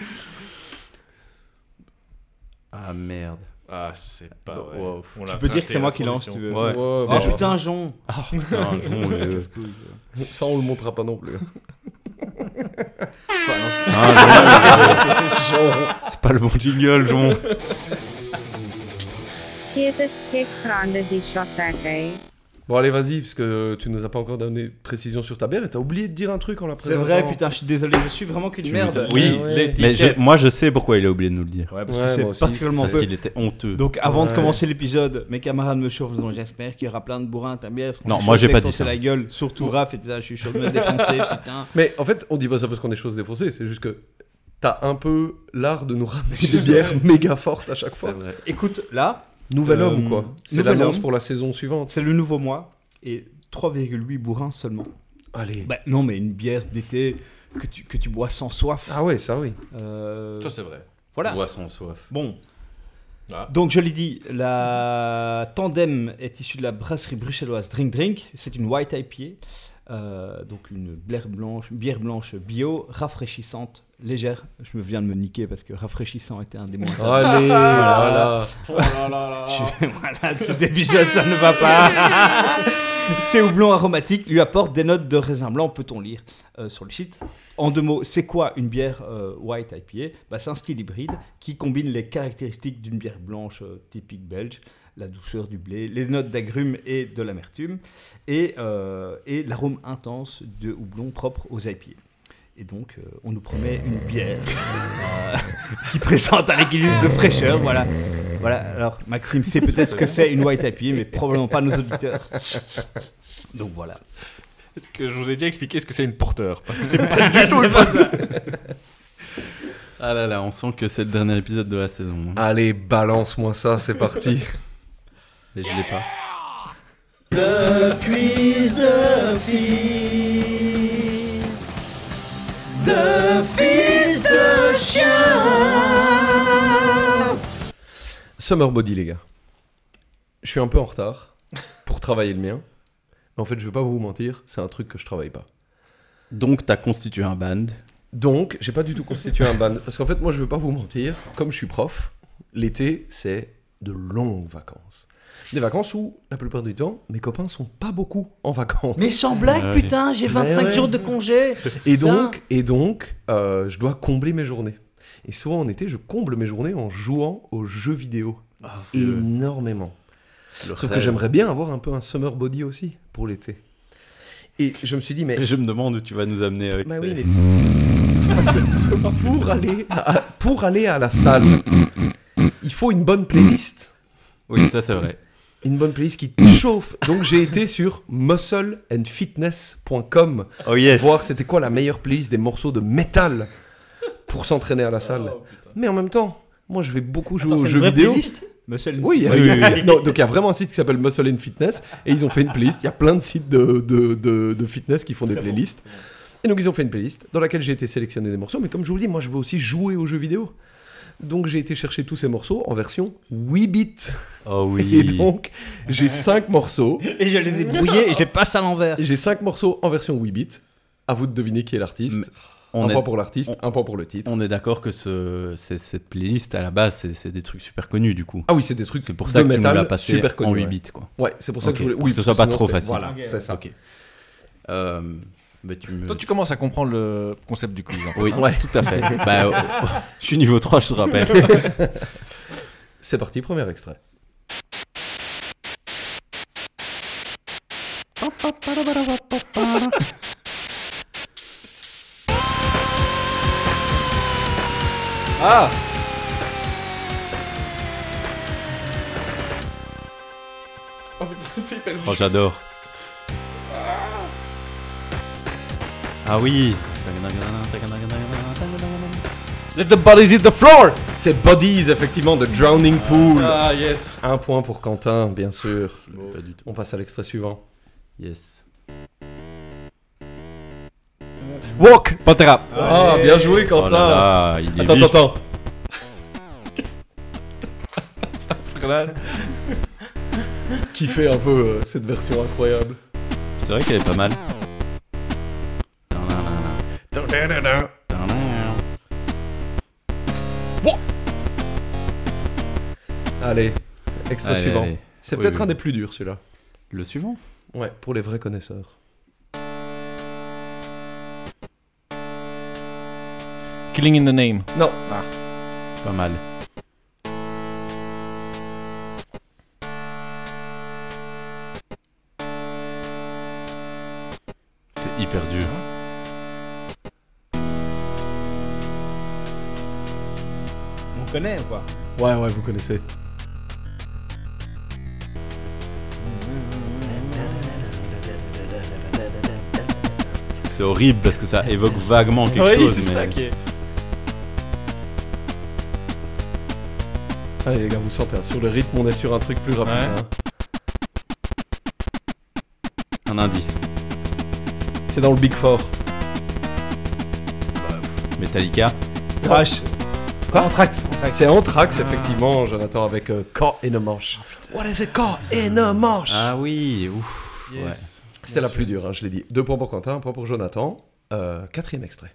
Ah merde. Ah, c'est pas Bah, vrai. wow. On Tu peux dire que c'est moi qui lance si tu veux. Ouais, Oh ouais. genre- putain, Jean Ah putain, Jean, euh, Ça, on le montrera pas non plus. ah, Jean, euh, c'est pas le bon jingle, Jean. Discothèque. Bon, allez, vas-y, parce que tu nous as pas encore donné de précision sur ta bière et t'as oublié de dire un truc en la C'est présentant. vrai, putain, je suis désolé, je suis vraiment qu'une Tu merde. Oui, Ouais, Mais je- moi, je sais pourquoi il a oublié de nous le dire. Ouais, parce Ouais, que moi c'est aussi, particulièrement Parce peu. qu'il était honteux. Donc avant de Ouais. commencer l'épisode, mes camarades me chauffent, donc j'espère qu'il y aura plein de bourrins, ta bière. Non, moi, j'ai pas dit défoncer ça. la gueule, surtout Raph, et ça, je suis chaud de me défoncer, putain. Mais en fait, on dit pas ça parce qu'on est choses défoncées, c'est juste que t'as un peu l'art de nous ramener des bières méga fortes à chaque C'est fois. vrai. Écoute, là, Nouvel Euh, homme, quoi. C'est l'annonce pour la saison suivante. c'est le nouveau mois, et 3,8 bourrins seulement. Allez. Bah, non, mais une bière d'été que tu, que tu bois sans soif. Ah ouais, ça oui. Euh, Ça, c'est vrai. voilà. Boisson soif. Bon. Ah. Donc, je l'ai dit, la tandem est issue de la brasserie bruxelloise Drink Drink. C'est une white IPA. Euh, donc, une bière blanche, bière blanche bio, rafraîchissante, légère. Je me viens de me niquer parce que rafraîchissant était un des mots. Allez, voilà. Je suis malade, épisode, ça ne va pas. Ces houblons aromatiques lui apportent des notes de raisin blanc, peut-on lire euh, sur le site. En deux mots, c'est quoi une bière euh, white IPA? Bah, C'est un style hybride qui combine les caractéristiques d'une bière blanche euh, typique belge, la douceur du blé, les notes d'agrumes et de l'amertume, et, euh, et l'arôme intense de houblon propre aux IPA. Et donc, euh, on nous promet une bière euh, qui présente un équilibre de fraîcheur. Voilà. Voilà. Alors, Maxime sait peut-être ce que c'est une white IPA, mais probablement pas nos auditeurs. Donc voilà. Est-ce que je vous ai déjà expliqué ce que c'est une porteur? Parce que c'est pas du tout le cas. Ah là là, on sent que c'est le dernier épisode de la saison. hein. Allez, balance-moi ça, c'est parti. Mais je l'ai pas. Le quiz de fils. De fils de chien. Summer Body, les gars. Je suis un peu en retard pour travailler le mien. Mais en fait, je vais pas vous mentir, c'est un truc que je travaille pas. Donc, t'as constitué un band. Donc, j'ai pas du tout constitué un band. Parce qu'en fait, moi, je veux pas vous mentir, comme je suis prof, l'été, c'est de longues vacances. Des vacances où, la plupart du temps, mes copains sont pas beaucoup en vacances. Mais sans blague, Ah putain, j'ai Mais 25 ouais. jours de congé. Et donc, et donc euh, je dois combler mes journées. Et souvent en été, je comble mes journées en jouant aux jeux vidéo. Énormément. Sauf que j'aimerais bien avoir un peu un summer body aussi pour l'été. Et je me suis dit, mais. Je me demande où tu vas nous amener avec Bah oui, mais. Parce que pour aller, à, pour aller à la salle, il faut une bonne playlist. Oui, ça c'est vrai. Une bonne playlist qui te chauffe. Donc j'ai été sur muscleandfitness.com Oh yes. voir c'était quoi la meilleure playlist des morceaux de métal pour s'entraîner à la salle. Mais en même temps, moi je vais beaucoup jouer Attends, aux jeux vidéo. playlist Muscle Oui, Oui, il y a- oui, oui. non, donc il y a vraiment un site qui s'appelle Muscle and Fitness et ils ont fait une playlist. Il y a plein de sites de, de, de, de fitness qui font des playlists. Et donc ils ont fait une playlist dans laquelle j'ai été sélectionner des morceaux. Mais comme je vous dis, moi je veux aussi jouer aux jeux vidéo. Donc j'ai été chercher tous ces morceaux en version 8 bits. Oh oui. Et donc j'ai 5 morceaux. Et je les ai brouillés et je les passe à l'envers. J'ai 5 morceaux en version 8 bits. À vous de deviner qui est l'artiste. on un est, point pour l'artiste, on- un point pour le titre. on est d'accord que ce, cette playlist à la base, c'est, des trucs super connus du coup. Ah oui, c'est des trucs C'est pour de ça que tu l'as passé super connus. en 8 ouais. bits quoi. Ouais, c'est pour ça que je voulais. pour oui, que ce soit pas trop facile. Voilà, c'est ça. Ok. Euh, bah, tu me... Toi, tu commences à comprendre le concept du quiz. En fait. Oui, tout à fait. bah, oh, oh, je suis niveau 3, je te rappelle. C'est parti, premier extrait. Ah Oh, j'adore. Ah oui. Let the bodies hit the floor C'est Bodies, effectivement, de Drowning Pool. Ah, yes Un point pour Quentin, bien sûr. Pas du tout. On passe à l'extrait suivant. Yes. Walk Pantera Ah, bien joué, Oh Quentin. là là, il est attends, vif. attends, attends. Qui fait un peu euh, cette version incroyable. C'est vrai qu'elle est pas mal. Allez, extrait Allez, suivant. allez. C'est Oui, peut-être oui. un des plus durs, celui-là. Le suivant? Ouais, pour les vrais connaisseurs. Killing in the name. Non, Pas mal. C'est hyper dur. Connaît ou quoi ouais, ouais, vous connaissez. C'est horrible parce que ça évoque vaguement quelque Oui, chose. c'est mais- ça qui est. Allez, les gars, vous sentez, hein, sur le rythme, on est sur un truc plus rapide. Ouais. hein. Un indice. C'est dans le Big Four. Metallica. Crash. Quoi Anthrax. C'est Anthrax, effectivement, Jonathan, avec euh, Caught in a Manche. What is it caught in a manche Ah oui, ouf. Ouais. C'était la plus dure, hein, je l'ai dit. Deux points pour Quentin, un point pour Jonathan. Euh, quatrième extrait.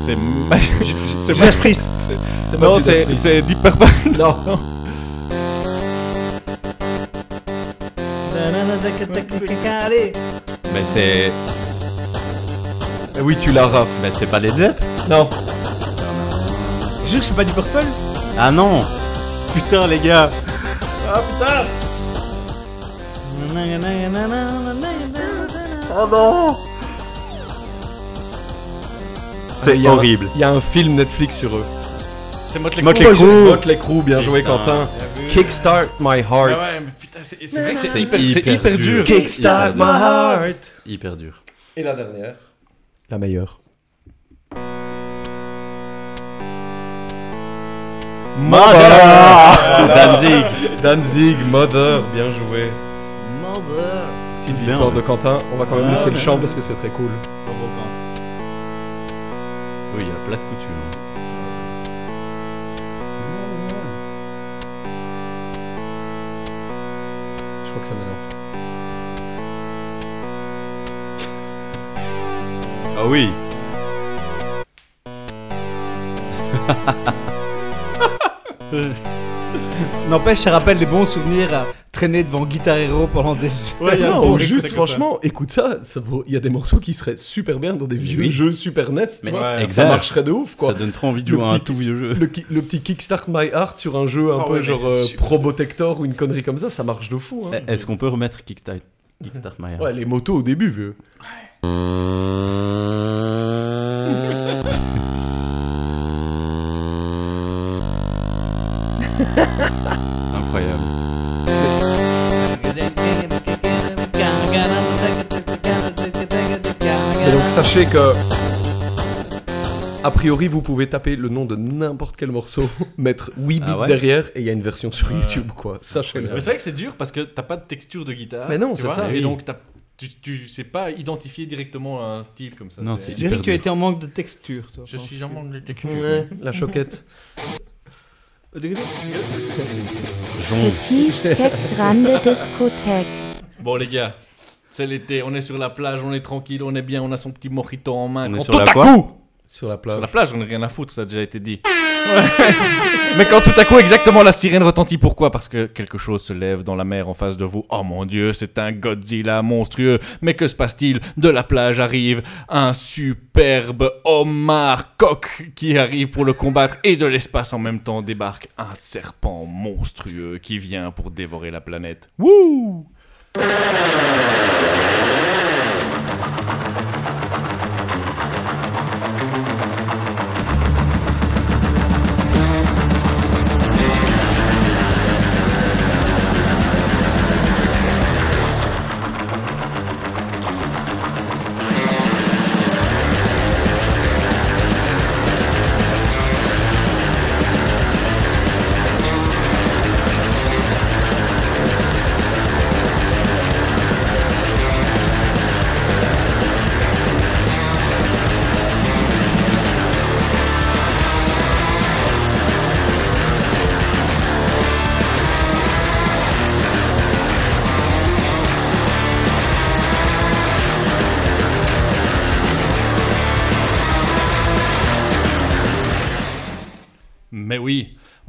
C'est. c'est Judas Priest. C'est- pas Non, Judas c'est Priest. c'est Deep Purple. Non. Mais c'est. Eh oui, tu l'as, Raph. Mais c'est pas les Zepp Non. C'est sûr que c'est pas du Purple? Ah non Putain, les gars Ah putain Oh non C'est Il y a un- horrible. Il y a un film Netflix sur eux. C'est Motley Motley Crue. Motley Crue, bien joué Putain. Quentin. Kickstart My Heart. Ah ouais, mais putain, c'est c'est vrai que c'est hyper, c'est hyper hyper dur. dur. Kickstart My Heart. Hyper dur. Et la dernière La meilleure. Danzig. Danzig, Mother, bien joué. Petite Bien, victoire de Quentin. On va quand même laisser le chant parce que c'est très cool. Oui, il y a plat de couture. Oui. N'empêche, ça rappelle les bons souvenirs à traîner devant Guitar Hero pendant des heures. Ouais, non, juste ça. franchement, écoute ça, ça vaut- il y a des morceaux qui seraient super bien dans des vieux Oui. jeux Super NES, tu Mais vois. ouais, ça marcherait de ouf quoi. Ça donne trop envie de Le jouer à un petit- tout vieux jeu. Le, ki- le petit Kickstart My Heart sur un jeu un Ah peu ouais, genre euh. Probotector ou une connerie comme ça, ça marche de fou. Hein. Eh, Est-ce qu'on peut remettre Kickstart, Kickstart My Heart? Ouais, les motos au début, vieux. Incroyable. Sachez que a priori vous pouvez taper le nom de n'importe quel morceau, mettre 8 bits Ah ouais derrière et il y a une version sur Ouais. YouTube quoi. Sachez-le. Mais c'est vrai que c'est dur parce que t'as pas de texture de guitare. Mais non, c'est ça, Et oui. donc t'as- tu, tu sais pas identifier directement un style comme ça. Non, c'est- que tu été en manque de texture, toi. Je suis en manque de texture. Ouais, la choquette. Jon. Petit skek grande discothèque. Bon les gars, c'est l'été, on est sur la plage, on est tranquille, on est bien, on a son petit mojito en main. On est Quand sur tout la à quoi coup, Sur la plage. sur la plage, on n'a rien à foutre, ça a déjà été dit. Mais quand tout à coup, exactement, la sirène retentit. Pourquoi? Parce que quelque chose se lève dans la mer en face de vous. Oh mon dieu, c'est un Godzilla monstrueux. Mais que se passe-t-il? De la plage arrive un superbe homard coq qui arrive pour le combattre. Et de l'espace en même temps débarque un serpent monstrueux qui vient pour dévorer la planète. Wouh やった!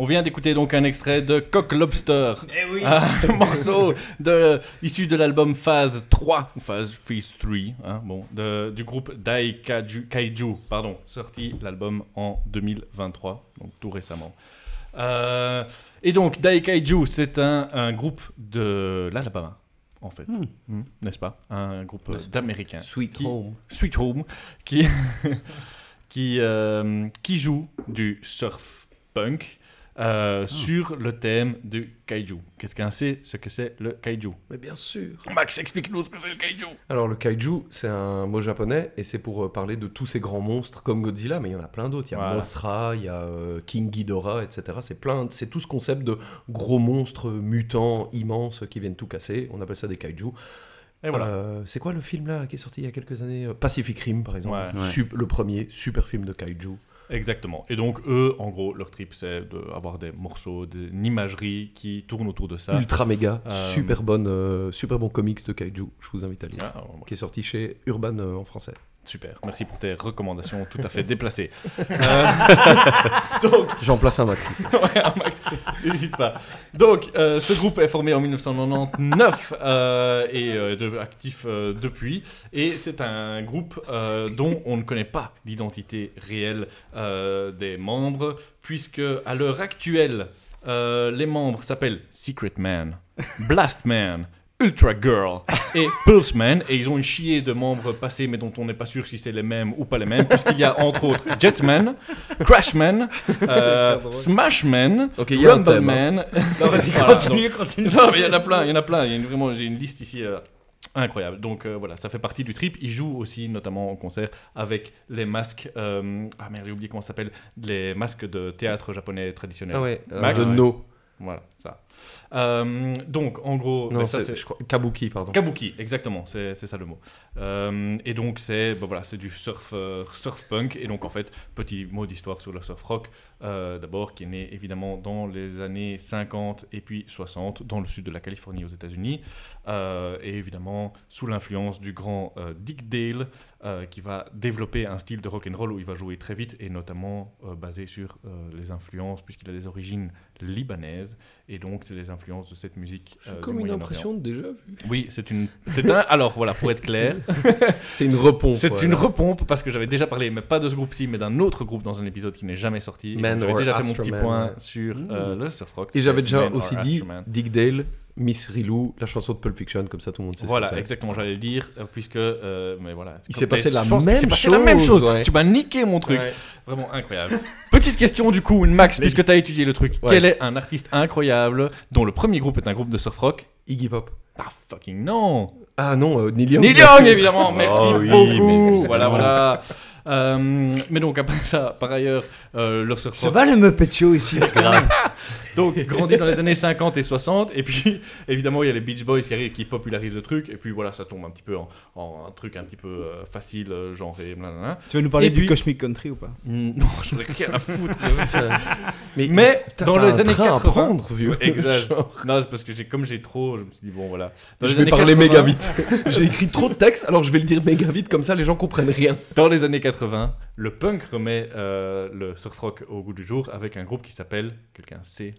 Vient d'écouter donc un extrait de Cock Lobster. Un morceau de, issu de l'album Phase 3, ou Phase, Phase 3, hein, bon, de- du groupe Dai Kaiju, Kaiju, pardon, sorti l'album en 2023, donc tout récemment. Euh, et donc, Dai Kaiju, c'est un, un groupe de l'Alabama, en fait, Hmm, n'est-ce pas? Un groupe d'Américains. Sweet Qui- Home. Sweet Home, qui, qui, euh, qui joue du surf punk euh, sur le thème du kaiju. Quelqu'un sait ce que c'est le kaiju? Mais bien sûr. Max, explique-nous ce que c'est le kaiju. Alors le kaiju, c'est un mot japonais et c'est pour euh, parler de tous ces grands monstres comme Godzilla, mais il y en a plein d'autres. Il y a Voilà. Mothra, il y a euh, King Ghidorah, etc. C'est plein, c'est tout ce concept de gros monstres mutants immenses qui viennent tout casser. On appelle ça des kaiju. Et voilà. Euh, c'est quoi le film là qui est sorti il y a quelques années? Pacific Rim par exemple. Ouais. Ouais. Sup- le premier super film de kaiju. Exactement. Et donc, eux, en gros, leur trip, c'est d'avoir des morceaux, de- une imagerie qui tourne autour de ça. Ultra méga, Euh, super bonne, euh, super bon comics de kaiju. Je vous invite à lire. Ah, ouais, Qui est sorti chez Urban euh, en français. Super. Merci pour tes recommandations tout à fait déplacées. J'en place un maxi. Ouais, Max, n'hésite pas. Donc, euh, ce groupe est formé en 1999 euh, et euh, de- actif euh, depuis. Et c'est un groupe euh, dont on ne connaît pas l'identité réelle euh, des membres, puisque à l'heure actuelle, euh, les membres s'appellent Secret Man, Blast Man, Ultra Girl et Pulseman et ils ont une chier de membres passés mais dont on n'est pas sûr si c'est les mêmes ou pas les mêmes puisqu'il y a entre autres Jetman, Crashman, euh, Smashman, Ok, il y a un thème, Rumbleman. Non, vas-y, Voilà, continue, continue. non, mais il y en a plein, il y en a plein. Il y a une- vraiment, j'ai une liste ici euh, incroyable. Donc euh, voilà, ça fait partie du trip. Il joue aussi, notamment en concert, avec les masques. euh, ah merde, j'ai oublié comment ça s'appelle. Les masques de théâtre japonais traditionnel. Ah ouais, euh, Max. de No. Voilà, ça. Euh, donc en gros, Non, ben, ça c'est- Kabuki, pardon. Kabuki, exactement, c'est ça le mot. Euh, et donc c'est ben voilà, c'est du surf, euh, surf punk. Et donc en fait, petit mot d'histoire sur le surf rock, d'abord qui est né évidemment dans les années 50 et puis 60 dans le sud de la Californie aux États-Unis. Et évidemment sous l'influence du grand Dick Dale qui va développer un style de rock and roll où il va jouer très vite et notamment basé sur les influences puisqu'il a des origines libanaises et donc c'est les influences de cette musique. J'ai euh, comme une impression de déjà vu. Oui, c'est une, c'est un. Alors voilà, pour être clair, C'est une repompe. c'est voilà. une repompe parce que j'avais déjà parlé, mais pas de ce groupe-ci, mais d'un autre groupe dans un épisode qui n'est jamais sorti. J'avais déjà fait mon petit point sur euh, le surf rock. Et j'avais déjà Man aussi dit. Dick Dale, Miss Rilou, la chanson de Pulp Fiction, comme ça tout le monde sait ce Voilà, que c'est. exactement, j'allais le dire, euh, puisque. euh, mais voilà. Il s'est passé la même la même chose, chose. ouais. Tu m'as niqué mon truc. Ouais. Vraiment incroyable. Petite question du coup, Max, puisque tu as étudié le truc. Ouais. Quel est un artiste incroyable dont le premier groupe est un groupe de surf rock? Iggy Pop. Ah fucking non Ah non, euh, Neil Young. Neil Young, évidemment, merci Oh oui, beaucoup. mais- Voilà, voilà. Euh, mais donc après ça, par ailleurs, euh, le surf Ça va le Muppet Show ici donc grandit dans les années 50 et 60, et puis évidemment il y a les Beach Boys qui arrivent, qui popularisent le truc, et puis voilà, ça tombe un petit peu en, en un truc un petit peu euh, facile, euh, genré, blablabla. Tu veux nous parler Et du puis- Cosmic Country ou pas? Mm, Non, j'en ai rien à foutre. Mais, Mais dans les un années train à 80, prendre, vieux. Exact. Genre, Non, c'est parce que j'ai comme j'ai trop, je me suis dit bon voilà. Dans Je les vais années parler 80 méga vite. J'ai écrit trop de textes, alors je vais le dire méga vite, comme ça les gens comprennent rien. Dans les années 80, le punk remet euh, le surf rock au goût du jour avec un groupe qui s'appelle, quelqu'un sait,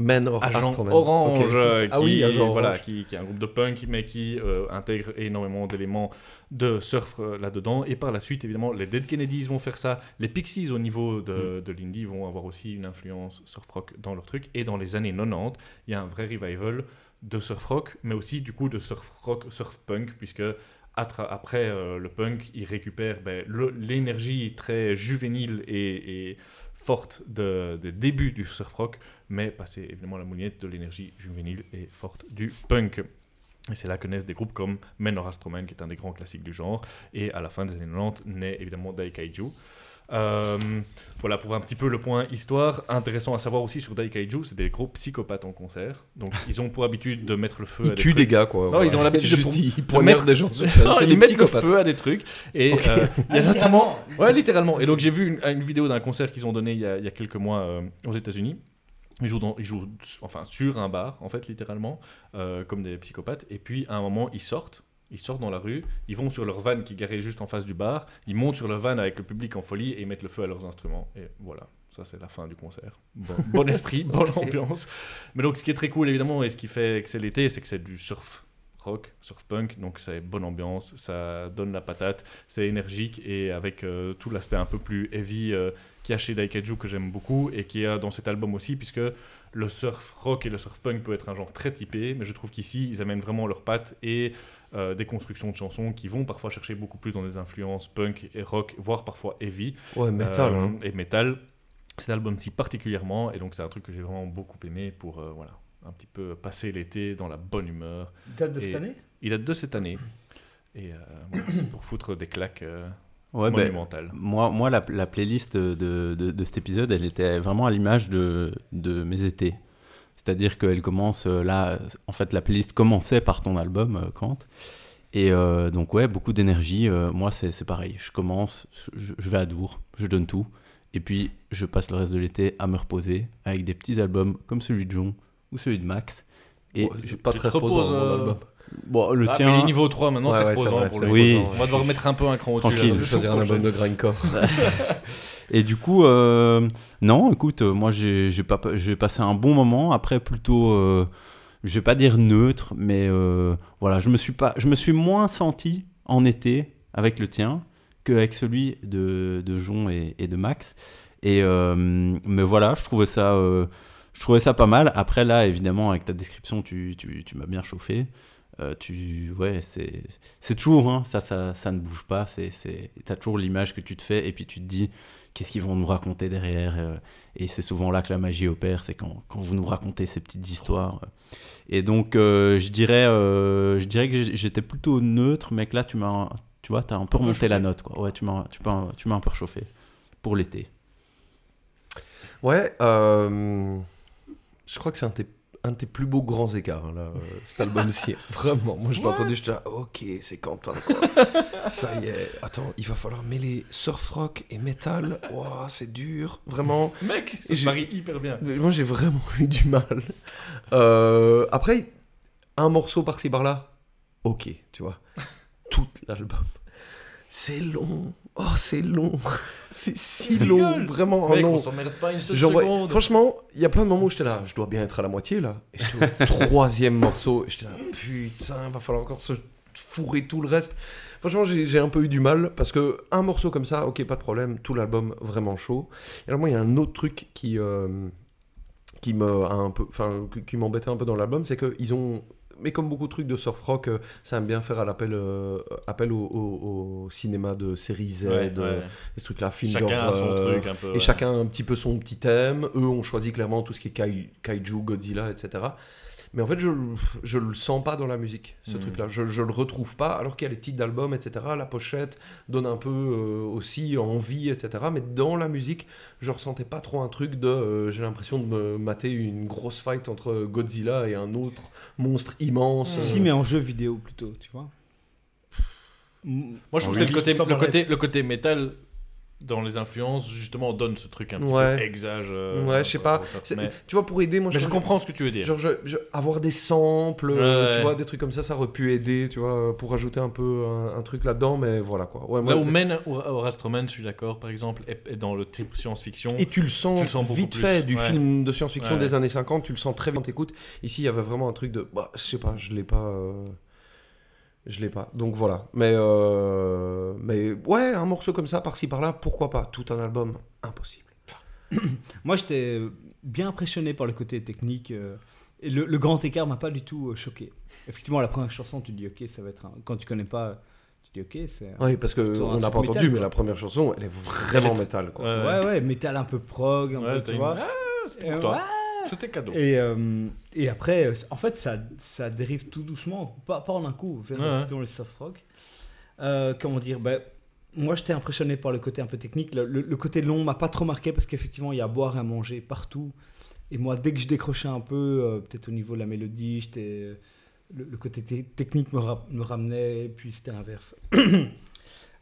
Man or Agent Astroman. Orange, euh, Ah qui, oui, Agent voilà, Orange. qui, qui est un groupe de punk, mais qui euh, intègre énormément d'éléments de surf euh, là-dedans. Et par la suite, évidemment, les Dead Kennedys vont faire ça. Les Pixies, au niveau Mm. de, de l'indie, vont avoir aussi une influence surf rock dans leur truc. Et dans les années 90, il y a un vrai revival de surf rock, mais aussi du coup de surf rock, surf punk, puisque après euh, le punk, il récupère ben, l'énergie très juvénile et, forte de, des débuts du surf rock, mais passer évidemment la moulinette de l'énergie juvénile et forte du punk. Et c'est là que naissent des groupes comme Men or Astroman, qui est un des grands classiques du genre. Et à la fin des années 90, naît évidemment Daikaiju. Euh, voilà pour un petit peu le point histoire. Intéressant à savoir aussi sur Daikaiju, c'est des gros psychopathes en concert. Donc ils ont pour habitude de mettre le feu à Ils des tuent trucs. des gars, quoi. Non, ils ont l'habitude de pour- ils de poignardent mettre- des gens. Non, ils des mettent le feu à des trucs. Et euh, il y a notamment. Ouais, littéralement. Et donc j'ai vu une, une vidéo d'un concert qu'ils ont donné il y a, il y a quelques mois euh, aux États-Unis. Ils jouent, dans, ils jouent enfin, sur un bar, en fait, littéralement, euh, comme des psychopathes. Et puis, à un moment, ils sortent. Ils sortent dans la rue, ils vont sur leur van qui est garée juste en face du bar, ils montent sur leur van avec le public en folie et ils mettent le feu à leurs instruments. Et voilà, ça c'est la fin du concert. Bon, bon esprit, bonne ambiance. Mais donc ce qui est très cool évidemment et ce qui fait que c'est l'été, c'est que c'est du surf rock, surf punk, donc c'est bonne ambiance, ça donne la patate, c'est énergique et avec euh, tout l'aspect un peu plus heavy euh, qu'il y a chez Daikaiju que j'aime beaucoup et qui a dans cet album aussi, puisque le surf rock et le surf punk peut être un genre très typé, mais je trouve qu'ici ils amènent vraiment leurs pattes et euh, des constructions de chansons qui vont parfois chercher beaucoup plus dans des influences punk et rock, voire parfois heavy. Ouais, metal. Euh, hein. Et metal, cet album-ci particulièrement, et donc c'est un truc que j'ai vraiment beaucoup aimé pour euh, voilà, un petit peu passer l'été dans la bonne humeur. Date de Et cette année? Il date de cette année. Et euh, voilà, c'est pour foutre des claques euh, Ouais, ben, monumentales. moi, moi la, la playlist de, de, de cet épisode, elle était vraiment à l'image de, de mes étés. C'est-à-dire qu'elle commence euh, là, en fait, la playlist commençait par ton album, euh, Kant. Et euh, donc, ouais, beaucoup d'énergie. Euh, moi, c'est c'est pareil. Je commence, je, je vais à Dour, je donne tout. Et puis, je passe le reste de l'été à me reposer avec des petits albums comme celui de Jon ou celui de Max. Et Ouais, je- pas très reposant, mon euh, album. bon, le Ah, tien. mais les niveau 3 maintenant, Ouais, c'est ouais, reposant vrai, pour c'est le Oui. On va devoir mettre un peu un cran au-dessus. Tranquille, là, Je vais la choisir un semaine album de grindcore. Et du coup, euh, non, écoute, euh, moi j'ai pas- passé un bon moment. Après, plutôt, euh, je vais pas dire neutre, mais euh, voilà, je me suis pas, je me suis moins senti en été avec le tien qu'avec celui de, de Jon et, de Max. Et mais voilà, je trouvais ça, je trouvais ça pas mal. Après là, évidemment, avec ta description, tu, tu, tu m'as bien chauffé. Tu, ouais, c'est, c'est toujours, hein, ça, ça, ça ne bouge pas. C'est, c'est, t'as toujours l'image que tu te fais et puis tu te dis, qu'est-ce qu'ils vont nous raconter derrière euh, Et c'est souvent là que la magie opère, c'est quand, quand vous nous racontez ces petites histoires. Et donc, euh, je dirais, euh, je dirais que j'étais plutôt neutre, mais que là, tu m'as, tu vois, t'as un peu remonté la note, quoi. Ouais, tu m'as, tu m'as, tu m'as un peu réchauffé pour l'été. Ouais, euh, je crois que c'est un, de tes- un de tes plus beaux grands écarts, hein, là, euh, cet album-ci. Vraiment, moi je l'ai entendu, je là, ok, c'est Quentin, quoi. Ça y est, attends, il va falloir mêler surf rock et metal. Ouah, c'est dur, vraiment. Mec, ça se marie hyper bien. Moi j'ai vraiment eu du mal. Euh, après, un morceau par-ci par-là, ok, tu vois. Tout l'album. C'est long. Oh, c'est long. C'est si long, rigole. vraiment. Mec, non. on pas une seule Genre, ouais, seconde. franchement, il y a plein de moments où j'étais là, je dois bien être à la moitié là. Et j'étais au troisième morceau, et j'étais là, putain, va falloir encore se fourrer tout le reste. Franchement, j'ai un peu eu du mal parce que un morceau comme ça, ok, pas de problème, tout l'album vraiment chaud. Et alors moi, il y a un autre truc qui euh, qui me a un peu, enfin, qui m'embêtait un peu dans l'album, c'est que ils ont mais comme beaucoup de trucs de surf rock, euh, ça aime bien faire à l'appel, euh, appel au, au- au cinéma de série Z, Ouais, ouais. ces trucs-là, film Chacun a son truc un peu. et ouais. chacun a un petit peu son petit thème. Eux ont choisi clairement tout ce qui est kai- kaiju, Godzilla, etc. Mais en fait, je, je le sens pas dans la musique, ce Mm. truc-là. Je, je le retrouve pas, alors qu'il y a les titres d'albums, etc. La pochette donne un peu euh, aussi envie, etc. Mais dans la musique, je ressentais pas trop un truc de. euh, J'ai l'impression de me mater une grosse fight entre Godzilla et un autre monstre immense. Si, mais en jeu vidéo plutôt, tu vois. Moi, je trouve que c'est le côté, le, côté, le côté métal dans les influences, justement, donne ce truc un petit Ouais. peu exage. euh, Ouais, je sais pas. Mais, Tu vois, pour aider, moi mais je comprends ce que tu veux dire. Genre, je- je- avoir des samples, euh, Ouais. tu vois, des trucs comme ça, ça aurait pu aider, tu vois, pour ajouter un peu un, un truc là-dedans, mais voilà quoi. Ouais, moi- Là où Men ou ou Rastroman, je suis d'accord, par exemple, est, dans le trip science-fiction. et tu le sens, Tu le sens vite plus, fait du film de science-fiction des années 50, tu le sens très vite quand t'écoutes. Ici, il y avait vraiment un truc de, bah, je sais pas, je l'ai pas, euh, je l'ai pas. Donc voilà. Mais, euh, mais ouais, un morceau comme ça, par-ci par-là, pourquoi pas? Tout un album, impossible. Moi, j'étais bien impressionné par le côté technique. euh, et le, le grand écart m'a pas du tout euh, choqué. Effectivement, la première chanson, tu te dis, ok, ça va être un. Quand tu connais pas, tu te dis, ok, c'est. Oui, parce que Plutôt un on n'a pas métal, entendu, mais la première chanson, elle est vraiment métal, quoi. Ouais, Ouais, ouais, métal un peu prog, un Ouais, peu, tu une- vois. Ah, pour toi. ouais. C'était cadeau. Et, euh, et après, euh, en fait, ça, ça dérive tout doucement, pas, pas en un coup, vers Ouais, ouais. effectivement, le soft rock. Euh, comment dire ben, Moi, j'étais impressionné par le côté un peu technique. Le, le- le côté long m'a pas trop marqué parce qu'effectivement, il y a à boire et à manger partout. Et moi, dès que je décrochais un peu, euh, peut-être au niveau de la mélodie, j'étais, le, le côté te- technique me, ra- me ramenait, et puis c'était l'inverse.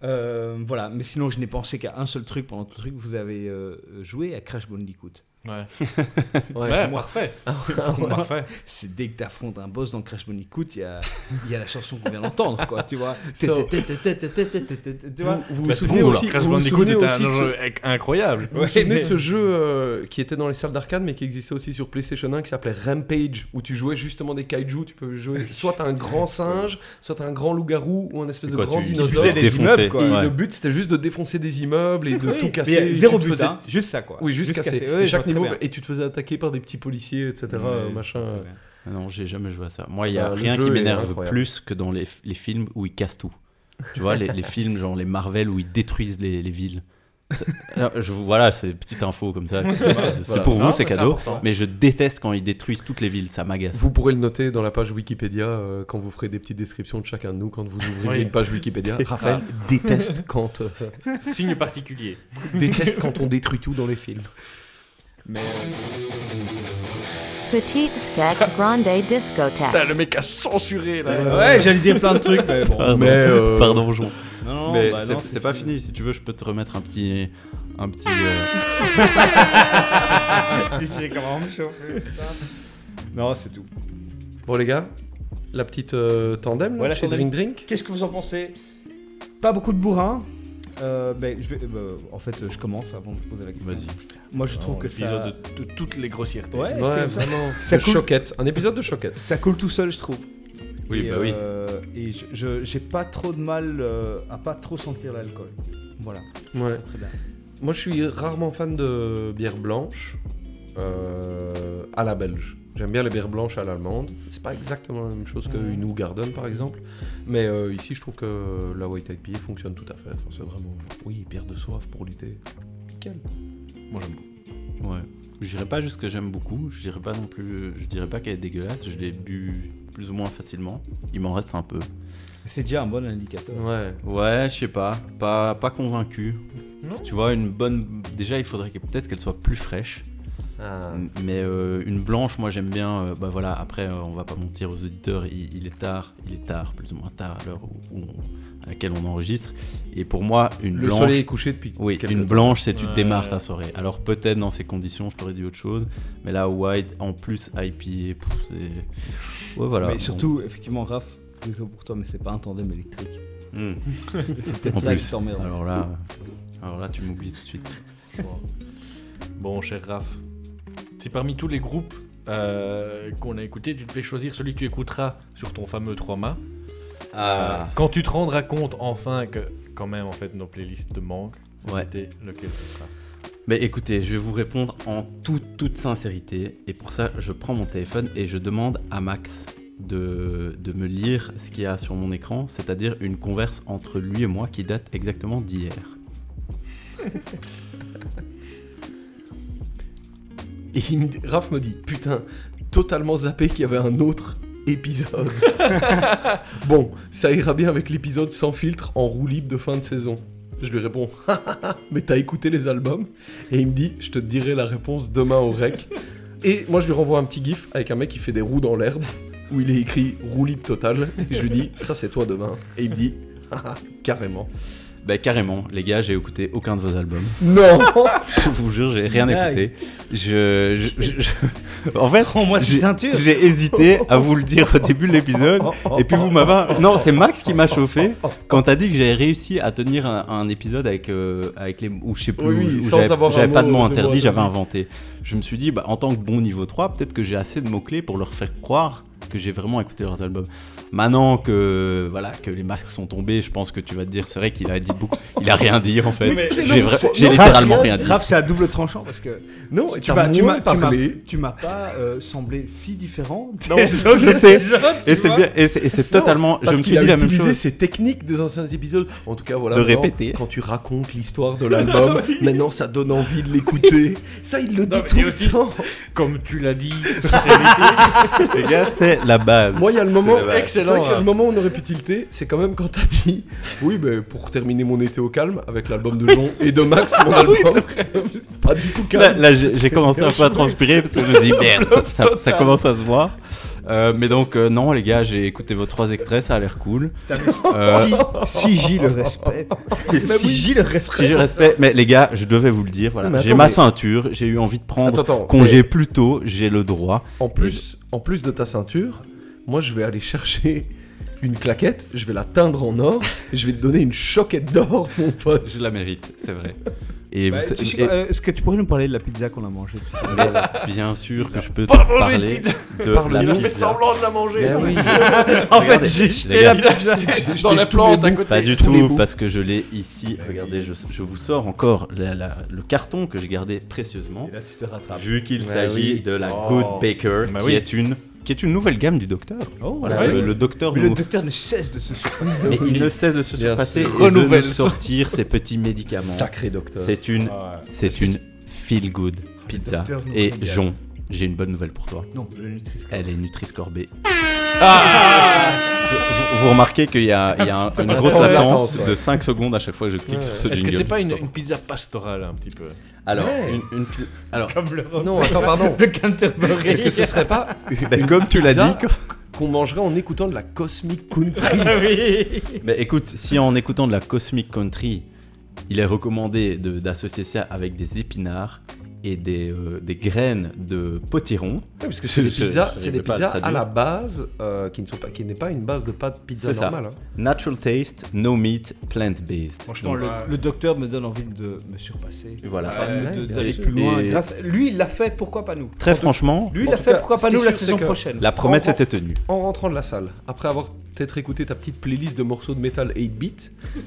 Euh, voilà, mais sinon, je n'ai pensé qu'à un seul truc pendant tout le truc. Vous avez euh, joué à Crash Bandicoot. Ouais, Ouais, Ouais, moi- parfait. C'est dès que t'affrontes un boss dans Crash Bandicoot, il y a, il y a la chanson qu'on vient d'entendre, quoi, tu vois. Tu vois Vous vous Bah, souvenez aussi, Crash vous vous Bandicoot était un jeu incroyable. Vous vous souvenez de ce jeu euh, qui était dans les salles d'arcade mais qui existait aussi sur PlayStation 1 qui s'appelait Rampage où tu jouais justement des kaiju, tu peux jouer soit un grand singe, soit un grand loup-garou ou un espèce de grand dinosaure. le but c'était juste de défoncer des immeubles et de tout casser. Zéro but, hein, juste ça, quoi. Oui, juste, casser. Chaque et tu te faisais attaquer par des petits policiers, etc. euh, Ouais, machin. Ah Non, j'ai jamais joué à ça. Moi, il y a Euh, rien qui m'énerve plus que dans les, les films où ils cassent tout. Tu vois, les, les films genre les Marvel où ils détruisent les, les villes. Alors, je, voilà, c'est une petite info comme ça. C'est Voilà. pour Non, vous, c'est cadeau. Mais je déteste quand ils détruisent toutes les villes, ça m'agace. Vous pourrez le noter dans la page Wikipédia euh, quand vous ferez des petites descriptions de chacun de nous quand vous ouvrez Oui. une page Wikipédia. Raphaël déteste quand euh, Signe particulier. déteste quand on détruit tout dans les films. Mais Petite skek grande discothèque. Putain, le mec a censuré là. euh, ouais, j'allais dire plein de trucs, mais bon. Pardon, Mais, euh, Pardon, Jean. Non, Mais bah c'est non, c'est pas fini. Si tu veux, je peux te remettre un petit, un petit. euh, Tu sais comment me chauffer. Non, c'est tout. Bon les gars, la petite euh, tandem là, Ouais, la chez tandem. Drink Drink. Qu'est-ce que vous en pensez? Pas beaucoup de bourrin. Euh, ben, je vais, euh, en fait, je commence avant de vous poser la question. Vas-y. Moi, je trouve que épisode ça, de, de toutes les grossièretés. Ouais, Ouais, c'est vraiment. Ça coule- choquette, un épisode de choquette. ça coule tout seul, je trouve. Oui, et, bah oui. euh, et je- je j'ai pas trop de mal euh, à pas trop sentir l'alcool. Voilà. Je Ouais. très bien. Moi, je suis rarement fan de bière blanche euh, à la belge. J'aime bien les bières blanches à l'allemande. C'est pas exactement la même chose qu'une New Garden par exemple. Mais euh, ici, je trouve que la White IPA fonctionne tout à fait. Enfin, c'est vraiment, oui, bière de soif pour l'été. Nickel. Moi j'aime beaucoup. Ouais. Je dirais pas juste que j'aime beaucoup, je dirais pas non plus, je dirais pas qu'elle est dégueulasse, je l'ai bu plus ou moins facilement. Il m'en reste un peu. C'est déjà un bon indicateur. Ouais. Ouais, je sais pas, pas, pas convaincu. Non. Tu vois, une bonne. Déjà, il faudrait que- peut-être qu'elle soit plus fraîche. Ah. Mais euh, une blanche, moi j'aime bien. euh, bah voilà, après, euh, on va pas mentir aux auditeurs, il, il est tard, il est tard, plus ou moins tard à l'heure où, où on- à laquelle on enregistre. Et pour moi, une Le blanche. soleil est couché depuis. Oui, une temps. blanche, c'est tu Ouais. démarres ta soirée. Alors peut-être dans ces conditions, je t'aurais dit autre chose. Mais là, white, en plus IPA, pff, c'est. Ouais, voilà. mais surtout, effectivement, Raph, désolé pour toi, mais c'est pas un tandem électrique. Hmm. C'est peut-être ça plus. qui t'emmerde. Alors là, alors là, tu m'oublies tout de suite. Bon, cher Raph, si parmi tous les groupes euh, qu'on a écoutés, tu devais choisir celui que tu écouteras sur ton fameux 3 mâts, euh, quand tu te rendras compte enfin que, quand même, en fait, nos playlists te manquent, cet Ouais. été, lequel ce sera? Mais écoutez, je vais vous répondre en toute, toute sincérité. Et pour ça, je prends mon téléphone et je demande à Max de, de me lire ce qu'il y a sur mon écran, c'est-à-dire une converse entre lui et moi qui date exactement d'hier. Et il me dit- Raph me dit Putain, totalement zappé qu'il y avait un autre épisode. bon, ça ira bien avec l'épisode sans filtre en roue libre de fin de saison. Je lui réponds Mais t'as écouté les albums? Et il me dit Je te dirai la réponse demain au rec. Et moi, je lui renvoie un petit gif avec un mec qui fait des roues dans l'herbe où il est écrit roue libre totale. Et je lui dis Ça, c'est toi demain. Et il me dit Ah, Carrément. Bah carrément, les gars, j'ai écouté aucun de vos albums. Non Je vous jure, j'ai rien écouté. Je, je- je- je- en fait, cette j'ai- hésité à vous le dire au début de l'épisode, et puis vous m'avez. Non, c'est Max qui m'a chauffé quand t'as dit que j'avais réussi à tenir un, un épisode avec euh, avec les ou je sais plus Oui, j'avais avoir un j'avais pas de mot- mots interdits, j'avais inventé. Je me suis dit, bah, en tant que bon niveau 3, peut-être que j'ai assez de mots clés pour leur faire croire que j'ai vraiment écouté leurs albums. Maintenant que voilà que les masques sont tombés, je pense que tu vas te dire, c'est vrai qu'il a dit beaucoup, il a rien dit en fait. J'ai littéralement rien dit. Raph, c'est à double tranchant parce que Non, tu m'as, tu m'as, tu m'as- parlé. tu m'as pas euh, semblé si différent. Non, des autres épisodes, Et c'est bien, et c'est totalement. Je me suis a dit la même utilisé chose. ces techniques des anciens épisodes. En tout cas, voilà. De répéter. Quand tu racontes l'histoire de l'album, maintenant ça donne envie de l'écouter. Ça, il le dit tout et le aussi- temps. Comme tu l'as dit. Les gars, c'est la base. Moi, il y a le moment. C'est excellent, C'est hein. le moment où on aurait pu tilter. C'est quand même quand t'as dit Oui, mais pour terminer mon été au calme avec l'album de Jon et de Max, mon album. Pas du tout Là, calme. là, j'ai j'ai commencé un peu à transpirer parce que je me suis dit merde, ça, ça- ça commence à se voir. Euh, mais donc, euh, non, les gars, j'ai écouté vos trois extraits, ça a l'air cool. Euh, Si, si le respect. Si J le respect. Si je respecte, mais les gars, je devais vous le dire, voilà. J'ai ma mais- ceinture, j'ai eu envie de prendre Attends, attends, congé mais- plus tôt, j'ai le droit. En plus, en plus de ta ceinture, moi je vais aller chercher une claquette, je vais la teindre en or, et je vais te donner une choquette d'or, mon pote. Je la mérite, c'est vrai. Et, Bah, vous, tu sais et- quoi, euh, Est-ce que tu pourrais nous parler de la pizza qu'on a mangée? Bien sûr que je peux te Pas parler de pizza. de Parle-nous. la Il a fait pizza. semblant de la manger. Ben oui. En fait, j'ai jeté la pizza. Dans la plante à côté. Pas du tout, parce que je l'ai ici. Regardez, je, je vous sors encore la- la- le carton que j'ai gardé précieusement. Et là, tu te rattrapes. Vu qu'il Ouais, s'agit oui. de la Oh. Good Baker, Bah qui, oui. est une, qui est une nouvelle gamme du docteur. Oh, Voilà, ouais. le, le docteur Mais le docteur ne cesse de se surpasser. mais il ne cesse de se surpasser et de Renouvelle nous ça. sortir ses petits médicaments. Sacré docteur. C'est une, Ouais. c'est une feel good pizza. Et régale. Jon, j'ai une bonne nouvelle pour toi. Non, le Nutri-Score. Elle est Nutri-Scorbée. vous, vous remarquez qu'il y a, il y a un- une grosse latence ouais. de 5 secondes à chaque fois que je clique sur ce Est-ce que c'est pas une, une pizza pastorale un petit peu? Alors, Ouais. une, une pi- alors Comme le Non, attends, pardon. de Canterbury. Est-ce que ce serait pas ben, comme tu l'as dit, qu'on mangerait en écoutant de la Cosmic Country? Oui. Mais écoute, si en écoutant de la Cosmic Country, il est recommandé de- d'associer ça avec des épinards et des, euh, des graines de potiron. parce que c'est des Je- pizzas, je des à pizzas la base euh, qui ne sont pas, qui n'est pas une base de pâte pizza normale. hein. Natural taste, no meat, plant-based. Franchement, Donc, le, Ouais. le docteur me donne envie de me surpasser. Voilà. Ouais, d'aller plus loin. Et- Grâce... Lui, il l'a fait, pourquoi pas nous? Très franchement, Lui, il l'a fait, cas, pourquoi pas nous la saison prochaine? la promesse était tenue. En rentrant de la salle, après avoir peut-être écouté ta petite playlist de morceaux de métal 8 bits,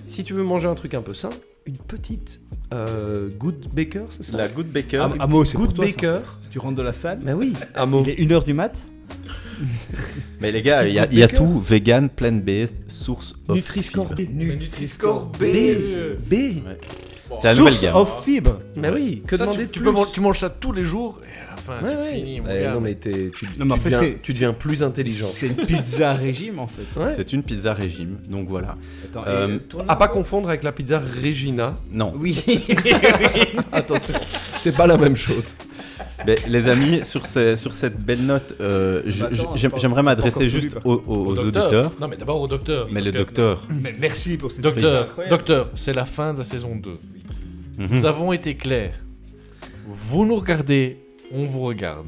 si tu veux manger un truc un peu sain, une petite euh, Good Baker, c'est ça? La Good Baker. Ah, Amo, c'est pour Good toi, ça. Baker. Tu rentres de la salle, Mais oui, Amo. il est 1h du mat? Mais les gars, il y a, y tout vegan, plant-based, source of Nutri-Score fibre. B. Nutri-Score B. B. C'est la nouvelle Source gamme. of fibre. Mais oui, que Ça, demander tu, de tu plus peux man- tu manges ça tous les jours fin Ouais, tu ouais. finis. mon Eh, gars. non mais t'es- tu, Non, mais en tu fait, deviens, c'est- tu deviens plus intelligent. C'est une pizza régime en fait. Ouais. C'est une pizza régime, donc voilà. Attends, Euh, À pas confondre avec la pizza Regina. Non. Oui. Attention, c'est pas la même chose. Mais les amis, sur, ce- sur cette belle note, euh, Bah, j'aimerais m'adresser juste aux, auditeurs. Non mais d'abord au docteur. Mais le docteur. Mais merci pour cette Docteur, pizza. docteur, c'est la fin de la saison 2. Mhm. Nous avons été clairs. Vous nous regardez, on vous regarde.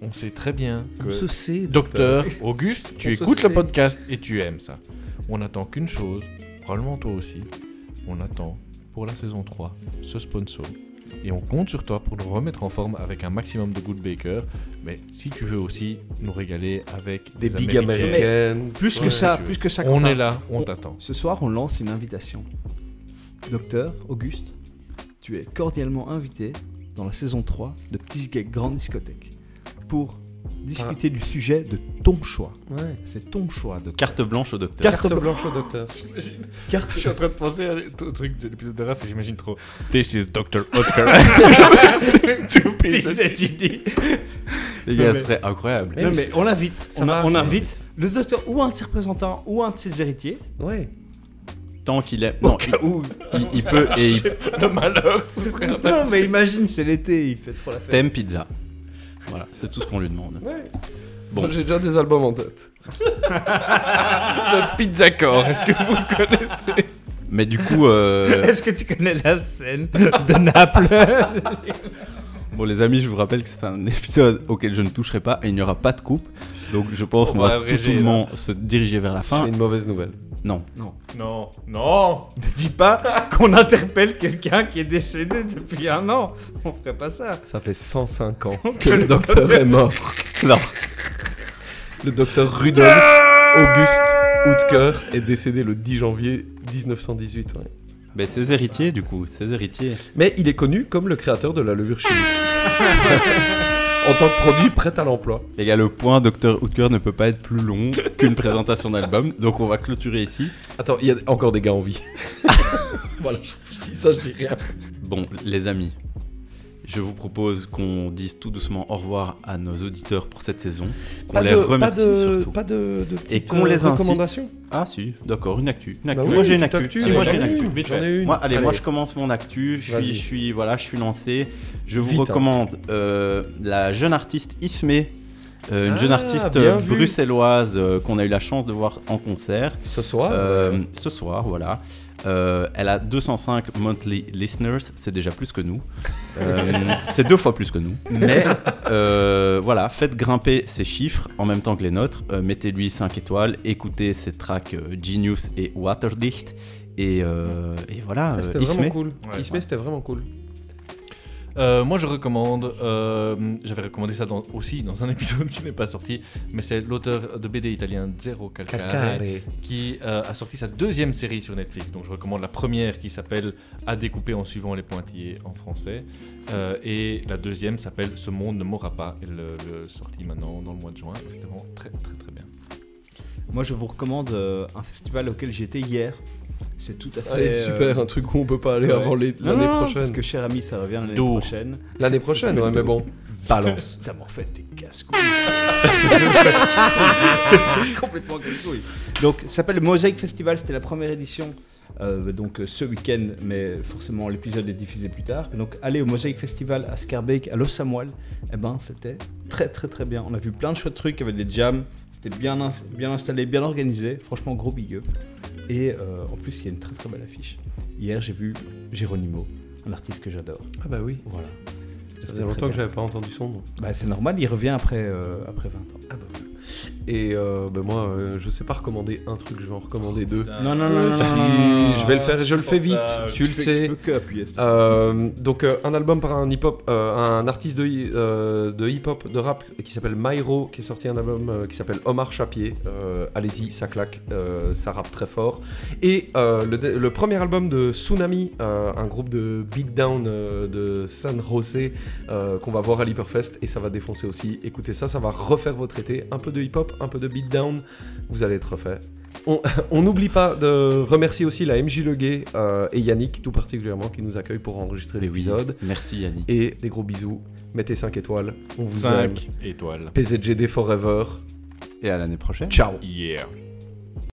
On sait très bien que se sait. Docteur Auguste, tu On se écoutes le sait. podcast et tu aimes ça. On attend qu'une chose, probablement toi aussi. On attend pour la saison 3 ce sponsor. Et on compte sur toi pour nous remettre en forme avec un maximum de Good Baker. Mais si tu veux aussi nous régaler avec Des big Américains, américaines. Plus que ça, plus que ça. On Quentin. est là, On- t'attend. Ce soir, on lance une invitation. Docteur Auguste, tu es cordialement invité dans la saison 3 de Petit Geek Grande Discothèque pour discuter du sujet de ton choix. Ouais. C'est ton choix, docteur. Carte blanche au docteur. Carte Carte blanche au docteur. Carte Je suis en train de penser à- au truc de l'épisode de Raph et j'imagine trop. This is Dr. Oetker. Les gars, ce serait incroyable. Non mais on l'invite. On, on invite le docteur ou un de ses représentants ou un de ses héritiers. Ouais. Tant qu'il est. Au Non, cas où. il, il peut et il Le malheur, ce serait un Non mais imagine, c'est l'été, il fait trop la fête. t'aime pizza. Voilà, c'est tout ce qu'on lui demande. Bon. Bon, j'ai déjà des albums en tête. Le Pizzacor, est-ce que vous le connaissez? Mais du coup, euh, Est-ce que tu connais la scène de Naples? bon les amis, je vous rappelle que c'est un épisode auquel je ne toucherai pas et il n'y aura pas de coupe. Donc je pense On qu'on va doucement se diriger vers la fin. J'ai une mauvaise nouvelle. Non. Non, non Ne dis pas qu'on interpelle quelqu'un qui est décédé depuis un an. On ferait pas ça. Ça fait 105 ans que le docteur est mort. Non. Le docteur Rudolf Auguste Houtker est décédé le 10 janvier 1918. ouais. Mais ses héritiers, du coup, ses héritiers. Mais il est connu comme le créateur de la levure chimique. en tant que produit prêt à l'emploi. Les gars, le point Dr. Hooker ne peut pas être plus long qu'une présentation d'album. Donc on va clôturer ici. Attends, il y a encore des gars en vie. voilà, je, je dis ça, je dis rien. Bon, les amis, je vous propose qu'on dise tout doucement au revoir à nos auditeurs pour cette saison. Qu'on les de, pas remercie de, surtout. pas de, de petites, qu'on euh, les recommandations Ah si, d'accord, une actu. Une actu. Bah oui, moi j'ai une actu. actu, Si, moi j'ai une actu. Vite fait. Moi, allez, moi je commence mon actu. Je suis, je suis, voilà, je suis lancé. Je vous Vite, hein. recommande euh, la jeune artiste Ismé, euh, une Ah, jeune artiste euh, vu. bruxelloise euh, qu'on a eu la chance de voir en concert Ce soir, ce soir, voilà. Euh, elle a 205 monthly listeners, c'est déjà plus que nous. Euh, c'est deux fois plus que nous. Mais euh, voilà, faites grimper ses chiffres en même temps que les nôtres. Euh, Mettez-lui 5 étoiles, écoutez ses tracks euh, Genius et Waterdicht. Et, euh, et voilà, c'était vraiment cool. Ouais, c'était vraiment cool. Euh, moi, je recommande. euh, J'avais recommandé ça dans- aussi dans un épisode qui n'est pas sorti, mais c'est l'auteur de BD italien Zero Calcare qui euh, a sorti sa deuxième série sur Netflix. Donc, je recommande la première qui s'appelle À découper en suivant les pointillés en français, et la deuxième s'appelle Ce monde ne mourra pas. Elle le, le sorti maintenant dans le mois de juin. C'était vraiment très très très bien. Moi, je vous recommande euh, un festival auquel j'étais hier. C'est tout à fait. Allez, euh, super, un truc où on peut pas aller ouais. avant l'année prochaine. Parce que cher ami, ça revient l'année prochaine. L'année prochaine, ouais, mais bon. Balance. Ça m'en fait des casse-couilles. Complètement casse-couilles. Donc, ça s'appelle le Mosaic Festival. C'était la première édition. euh, donc euh, ce week-end, mais forcément l'épisode est diffusé plus tard. Donc aller au Mosaic Festival à Scarbeck, à Los Samuel, eh ben c'était très très très bien. On a vu plein de chouettes trucs, il y avait des jams, c'était bien, ins- bien installé, bien organisé. Franchement, gros big up. Et euh, en plus, il y a une très très belle affiche. Hier, j'ai vu Geronimo, un artiste que j'adore. Ah bah oui. Voilà. Ça C'était faisait longtemps que bien. j'avais pas entendu son nom. Bah, c'est normal, il revient après, euh, après 20 ans. Ah bah Et euh, ben moi, euh, je sais pas recommander un truc, je vais en recommander deux. Non, non, non, non, Si, non, je vais le faire, je le fais vite, tu le sais. Euh, donc euh, un album par un hip-hop, euh, un artiste de, euh, de hip-hop, de rap qui s'appelle Myro, qui est sorti un album euh, qui s'appelle Omar Chapier. Euh, Allez-y, ça claque, euh, ça rappe très fort. Et euh, le, premier album de Tsunami, euh, un groupe de beatdown euh, de San José euh, qu'on va voir à l'Hyperfest et ça va défoncer aussi. Écoutez ça, ça va refaire votre été. Un peu de hip-hop, un peu de beatdown, vous allez être refait. On n'oublie pas de remercier aussi la MJ Le Gay euh, et Yannick tout particulièrement qui nous accueille pour enregistrer oui, l'épisode. Merci Yannick. Et des gros bisous. Mettez 5 étoiles. On vous 5 aime. étoiles. PZGD Forever. Et à l'année prochaine. Ciao. Yeah.